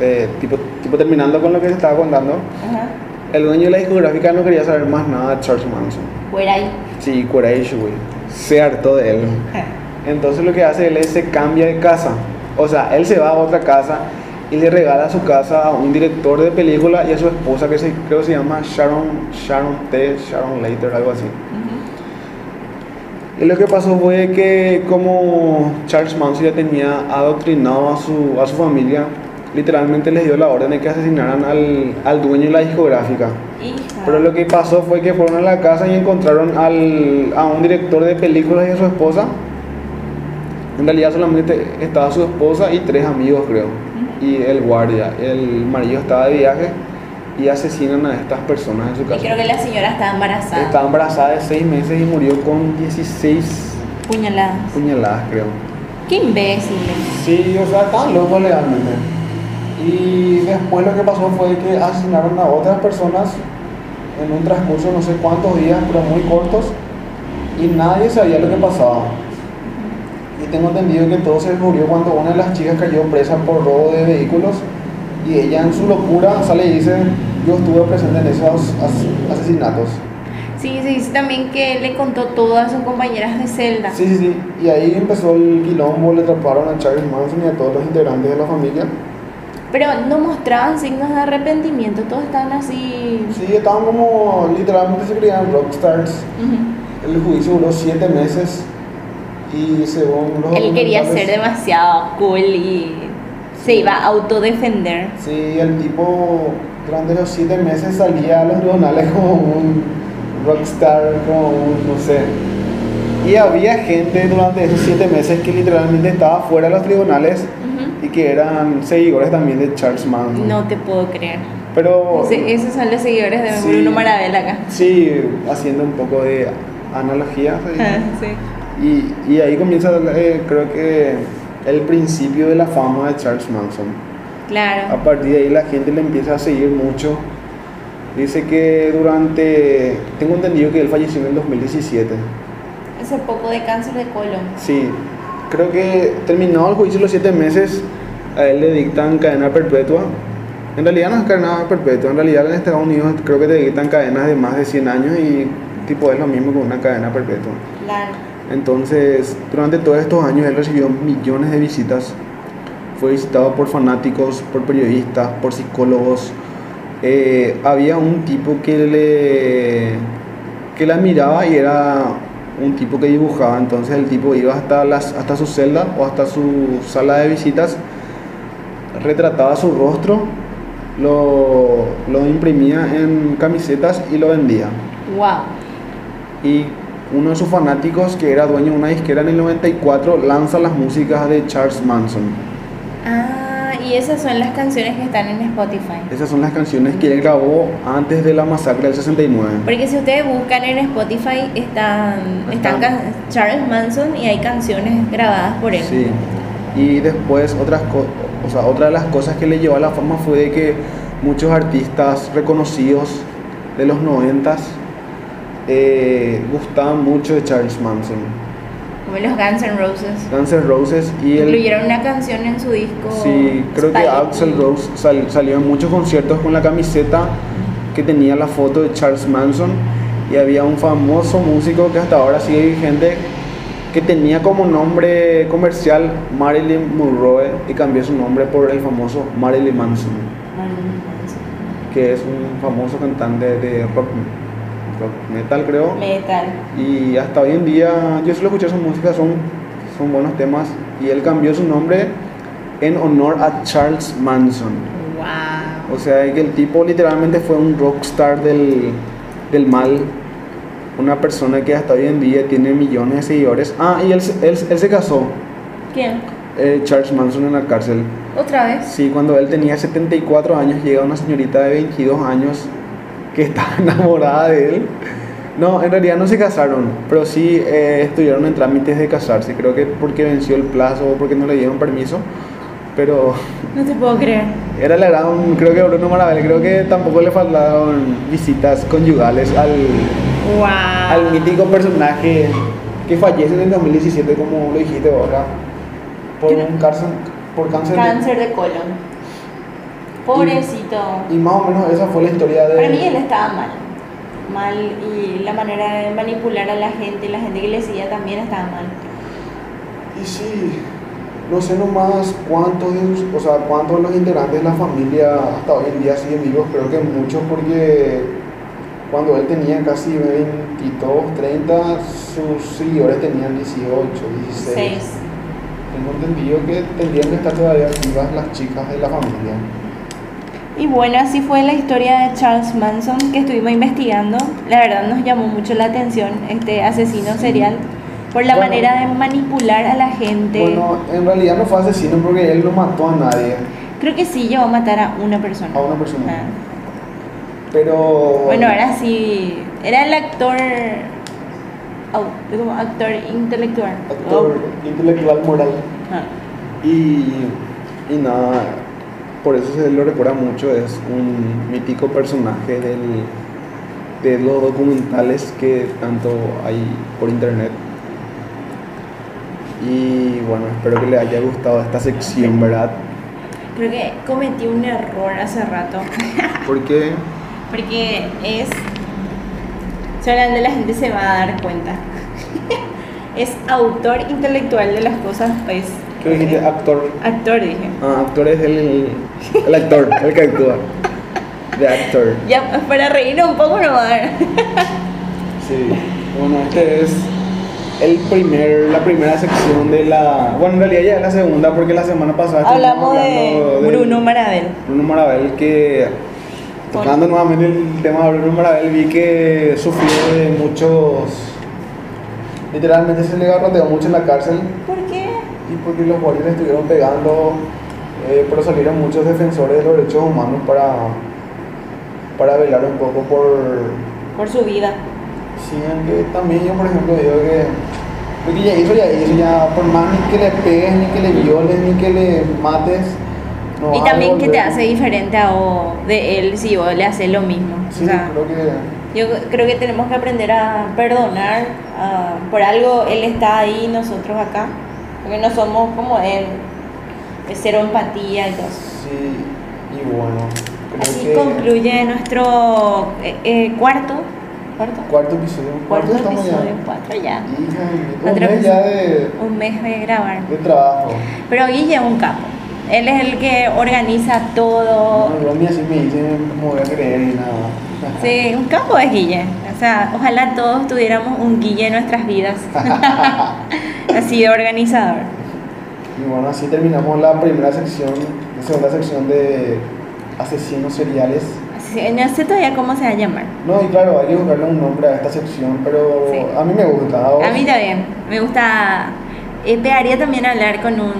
eh, tipo, tipo terminando con lo que te estaba contando, Ajá. El dueño de la discográfica no quería saber más nada de Charles Manson. Fuera ahí. Sí, Courage, güey. Se hartó de él. Entonces lo que hace él es se cambia de casa. O sea, él se va a otra casa y le regala su casa a un director de película y a su esposa que se, creo que se llama Sharon, Sharon T, Sharon Later, algo así. Y lo que pasó fue que como Charles Manson ya tenía adoctrinado a su, a su familia, literalmente les dio la orden de que asesinaran al, al dueño de la discográfica. Hija. Pero lo que pasó fue que fueron a la casa y encontraron al, a un director de películas y a su esposa. En realidad solamente estaba su esposa y tres amigos, creo. Y el guardia. El marido estaba de viaje y asesinan a estas personas en su Y casa. creo que la señora estaba embarazada. Estaba embarazada de seis meses y murió con 16 Puñaladas. puñaladas, creo. Qué imbécil. Sí, o sea, estaban locos legalmente. Y después lo que pasó fue que asesinaron a otras personas en un transcurso no sé cuántos días, pero muy cortos, y nadie sabía lo que pasaba. Y tengo entendido que todo se descubrió cuando una de las chicas cayó presa por robo de vehículos y ella en su locura sale y dice, yo estuve presente en esos as- asesinatos. Sí, se dice también que le contó todo a sus compañeras de celda. Sí, sí, sí. Y ahí empezó el quilombo, le atraparon a Charles Manson y a todos los integrantes de la familia. Pero no mostraban signos de arrepentimiento, todos estaban así. Sí, estaban como, literalmente se creían rockstars. Ujú. El juicio duró siete meses y según los Él quería ser demasiado cool y se iba a autodefender. Sí, el tipo durante los siete meses salía a los tribunales como un rockstar, como un, no sé. Y había gente durante esos siete meses que literalmente estaba fuera de los tribunales. Y que eran seguidores también de Charles Manson. No te puedo creer. Pero Ese- esos son los seguidores de Sí. Bruno Marabel acá. sí, haciendo un poco de analogía. Ah, sí. Y, y ahí comienza, eh, creo que, el principio de la fama de Charles Manson. A Claro. partir de ahí la gente le empieza a seguir mucho. Dice que durante, tengo entendido que él falleció en el 2017. Hace poco de cáncer de colon. Sí, creo que terminado el juicio los siete meses, a él le dictan cadena perpetua. En realidad no es cadena perpetua, en realidad en Estados Unidos creo que te dictan cadenas de más de 100 años y tipo es lo mismo que una cadena perpetua. Claro. Entonces, durante todos estos años él recibió millones de visitas. Fue visitado por fanáticos, por periodistas, por psicólogos. Eh, había un tipo que le, que le admiraba y era un tipo que dibujaba. Entonces el tipo iba hasta, las, hasta su celda o hasta su sala de visitas, retrataba su rostro, lo, lo imprimía en camisetas y lo vendía Wow. y uno de sus fanáticos, que era dueño de una disquera en el 94, lanza las músicas de Charles Manson. Ah, y esas son las canciones que están en Spotify. Esas son las canciones que él grabó antes de la masacre del 69. Porque si ustedes buscan en Spotify están, están Están. Charles Manson y hay canciones grabadas por él. Sí. Y después otras o sea, otra de las cosas que le llevó a la fama fue de que muchos artistas reconocidos de los 90 eh, gustaban mucho de Charles Manson. Como los Guns N' Roses. Guns N' Roses y el Incluyeron una canción en su disco. Sí, creo que. Axel Rose sal- salió en muchos conciertos con la camiseta que tenía la foto de Charles Manson y había un famoso músico que hasta ahora sigue vigente que tenía como nombre comercial Marilyn Monroe y cambió su nombre por el famoso Marilyn Manson, Marilyn Manson. que es un famoso cantante de rock metal creo. Metal. Y hasta hoy en día yo suelo escuchar su música, son, son buenos temas. Y él cambió su nombre en honor a Charles Manson. Wow. O sea que el tipo literalmente fue un rockstar del, del mal. Una persona que hasta hoy en día tiene millones de seguidores. Ah, y él, se- él, él se casó, ¿Quién? eh, Charles Manson en la cárcel. ¿Otra vez? Sí, cuando él tenía 74 años llega una señorita de 22 años que estaba enamorada de él. No, en realidad no se casaron, pero sí eh, estuvieron en trámites de casarse. Creo que porque venció el plazo o porque no le dieron permiso. Pero No te puedo creer. era la gran, creo que Bruno Marabel, creo que tampoco le faltaron visitas conyugales al, Wow. al mítico personaje que fallece en el 2017, como lo dijiste ahora, por un cáncer, por cáncer. de- Cáncer de colon. Pobrecito. Y más o menos esa fue la historia de... Para mí él estaba mal. Mal y la manera de manipular a la gente y la gente que le seguía también estaba mal. Y sí, no sé nomás cuántos, de o sea, cuántos de los integrantes de la familia hasta hoy en día siguen vivos, creo que muchos porque cuando él tenía casi 22, 30, sus seguidores tenían 18, 16. Seis. Tengo entendido que tendrían que estar todavía vivas las chicas de la familia. Y bueno, así fue la historia de Charles Manson que estuvimos investigando. La verdad nos llamó mucho la atención este asesino serial por la Bueno. manera de manipular a la gente. Bueno, en realidad no fue asesino porque él no mató a nadie, Creo que sí llegó a matar a una persona. a una persona. Ah. Pero... Bueno, ahora sí, era el actor, como actor intelectual. Actor intelectual moral. Ah. Y, y nada, por eso se lo recuerda mucho, es un mítico personaje del, de los documentales que tanto hay por internet. Y bueno, espero que le haya gustado esta sección, ¿verdad? Creo que cometí un error hace rato, Porque porque es, solamente la gente se va a dar cuenta. es autor intelectual de las cosas, pues. ¿Qué dijiste? Actor. Actor, dije. Ah, actor es el, el actor, el que actúa. De actor. Ya, para reírnos un poco no va a dar. Sí, bueno, este es el primer, la primera sección de la... Bueno, en realidad ya es la segunda porque la semana pasada Hablamos de Bruno Marabel. Bruno Marabel que, tocando nuevamente el tema de Bruno Marabel, vi que sufrió de muchos... Literalmente se le garroteó mucho en la cárcel ¿Por qué? Y porque los guardias le estuvieron pegando, eh, pero salieron muchos defensores de los derechos humanos para, para velar un poco por Por su vida. Sí, aunque también yo, por ejemplo, digo que lo que ya hizo, ya hizo, ya por más ni que le pegues, ni que le violes, ni que le mates. no y también que te hace diferente a de él si vos le haces lo mismo. Sí, o sea, creo que. yo creo que tenemos que aprender a perdonar. ah, por algo él está ahí, nosotros acá. Porque no somos como él. De cero empatía y todo. Sí, y bueno. Creo Así que. concluye nuestro eh, eh, cuarto. ¿Cuarto? Cuarto episodio. Cuarto episodio, ya? cuatro ya. Un mes ya de, Un mes de grabar. de trabajo. Pero Guille es un capo. Él es el que organiza todo. No, a mí así me dicen cómo voy a creer y nada. Sí, un capo es Guille. O sea, ojalá todos tuviéramos un Guille en nuestras vidas. Así de organizador. Y bueno, así terminamos la primera sección, la segunda sección de asesinos seriales. No sé todavía cómo se va a llamar. No, y claro, hay que buscarle un nombre a esta sección, pero Sí. a mí me gusta. A mí también. Me gusta. Eh, pegaría también hablar con un,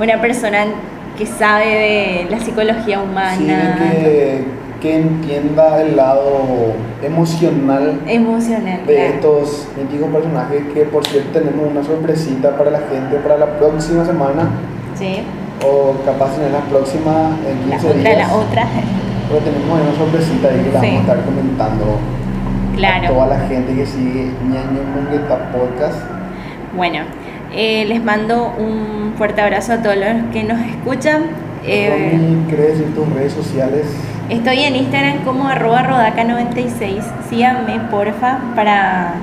una persona que sabe de la psicología Sí, humana, que, que entienda el lado emocional emocional. de claro. estos míticos personajes que por cierto tenemos una sorpresita para la gente para la próxima semana Sí, o capaz en la próxima en la 15 otra, días. la otra. Pero tenemos una sorpresita ahí que la Sí. vamos a estar comentando a Claro. toda la gente que sigue Ñaño Mungueta Podcast. Bueno, eh, les mando un fuerte abrazo a todos los que nos escuchan. Eh, ¿querés decir tus redes sociales? Estoy en Instagram como arroba rodaca96. Síganme, porfa, para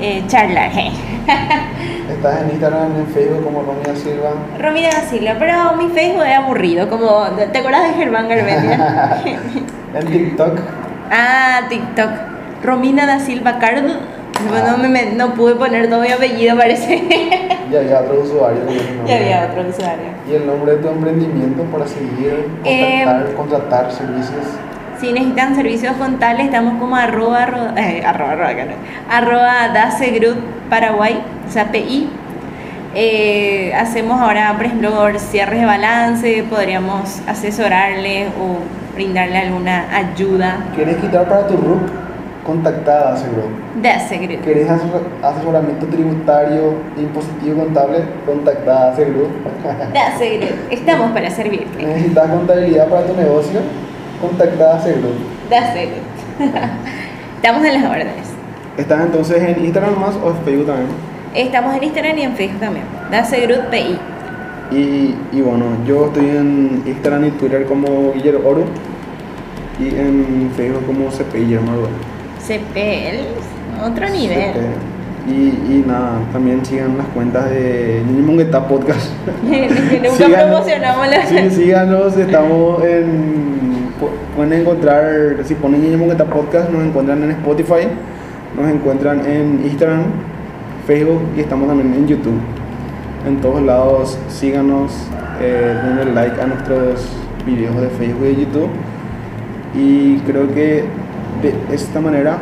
eh, charlar. Estás en Instagram, en Facebook como Romina Silva. Romina da Silva, pero mi Facebook es aburrido, como, ¿te acuerdas de Germán Garmendia? en TikTok. ah, TikTok. Romina da Silva Card. No, no, me- no pude poner todo mi apellido, parece. Ya había otro usuario. ya había otro usuario. Y el nombre de tu emprendimiento para seguir, Eh, contactar, contratar servicios. Si necesitan servicios contables, estamos como arroba, ro- eh, arroba, arroba, acá no. arroba Dace Group Paraguay, o sea, PI. Eh, hacemos ahora, por ejemplo, cierres de balance, podríamos asesorarle o brindarle alguna ayuda. ¿Quieres quitar para tu RUC? Contactada, seguro. De Asegrid. ¿Querés asesor- asesoramiento tributario, impositivo, contable? Contactada, seguro. De. Estamos para servirte. ¿Necesitas contabilidad para tu negocio? Contactada, seguro. De. Estamos en las órdenes. ¿Estás entonces en Instagram más o en Facebook también? Estamos en Instagram y en Facebook también. De Asegrid PI. Y, y bueno, yo estoy en Instagram y Twitter como Guillermo Oro y en Facebook como CP Guillermo Oro. CPL. Otro nivel. Y, y nada, también sigan las cuentas de Niño Podcast. Que nunca Síganos. promocionamos la Sí, síganos, estamos en. pu- Pueden encontrar, si ponen Niño Mongueta Podcast, nos encuentran en Spotify, nos encuentran en Instagram, Facebook y estamos también en YouTube. En todos lados, síganos, eh, denle like a nuestros videos de Facebook y YouTube. Y creo que de esta manera.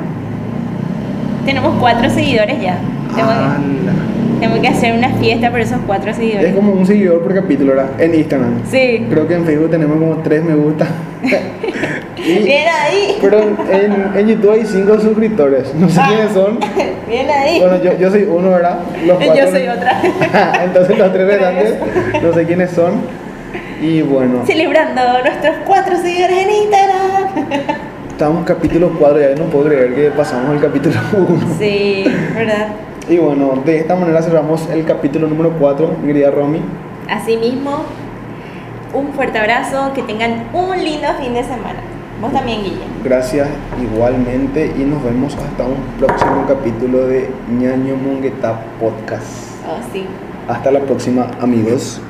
Tenemos cuatro seguidores ya. Tengo, que, tengo que hacer una fiesta por esos cuatro Es seguidores. como un seguidor por capítulo, ¿verdad? En Instagram. Sí. Creo que en Facebook tenemos como 3 me gusta. Y- Bien ahí. pero en, en YouTube hay 5 suscriptores. No sé Ah. quiénes son. Bien ahí. Bueno, yo, yo soy uno, ¿verdad? Los Yo cuatro- soy otra. Entonces los tres restantes no sé quiénes son. Y bueno, Celebrando nuestros cuatro seguidores en Instagram. Estamos capítulo 4, ya no puedo creer que pasamos el capítulo 1. Sí, ¿verdad? Y bueno, de esta manera cerramos el capítulo número 4, mi querida Romy. Asimismo, un fuerte abrazo, que tengan un lindo fin de semana. Vos también, Guille. Gracias igualmente y nos vemos hasta un próximo capítulo de Ñaño Mongueta Podcast. Oh, sí. Hasta la próxima amigos.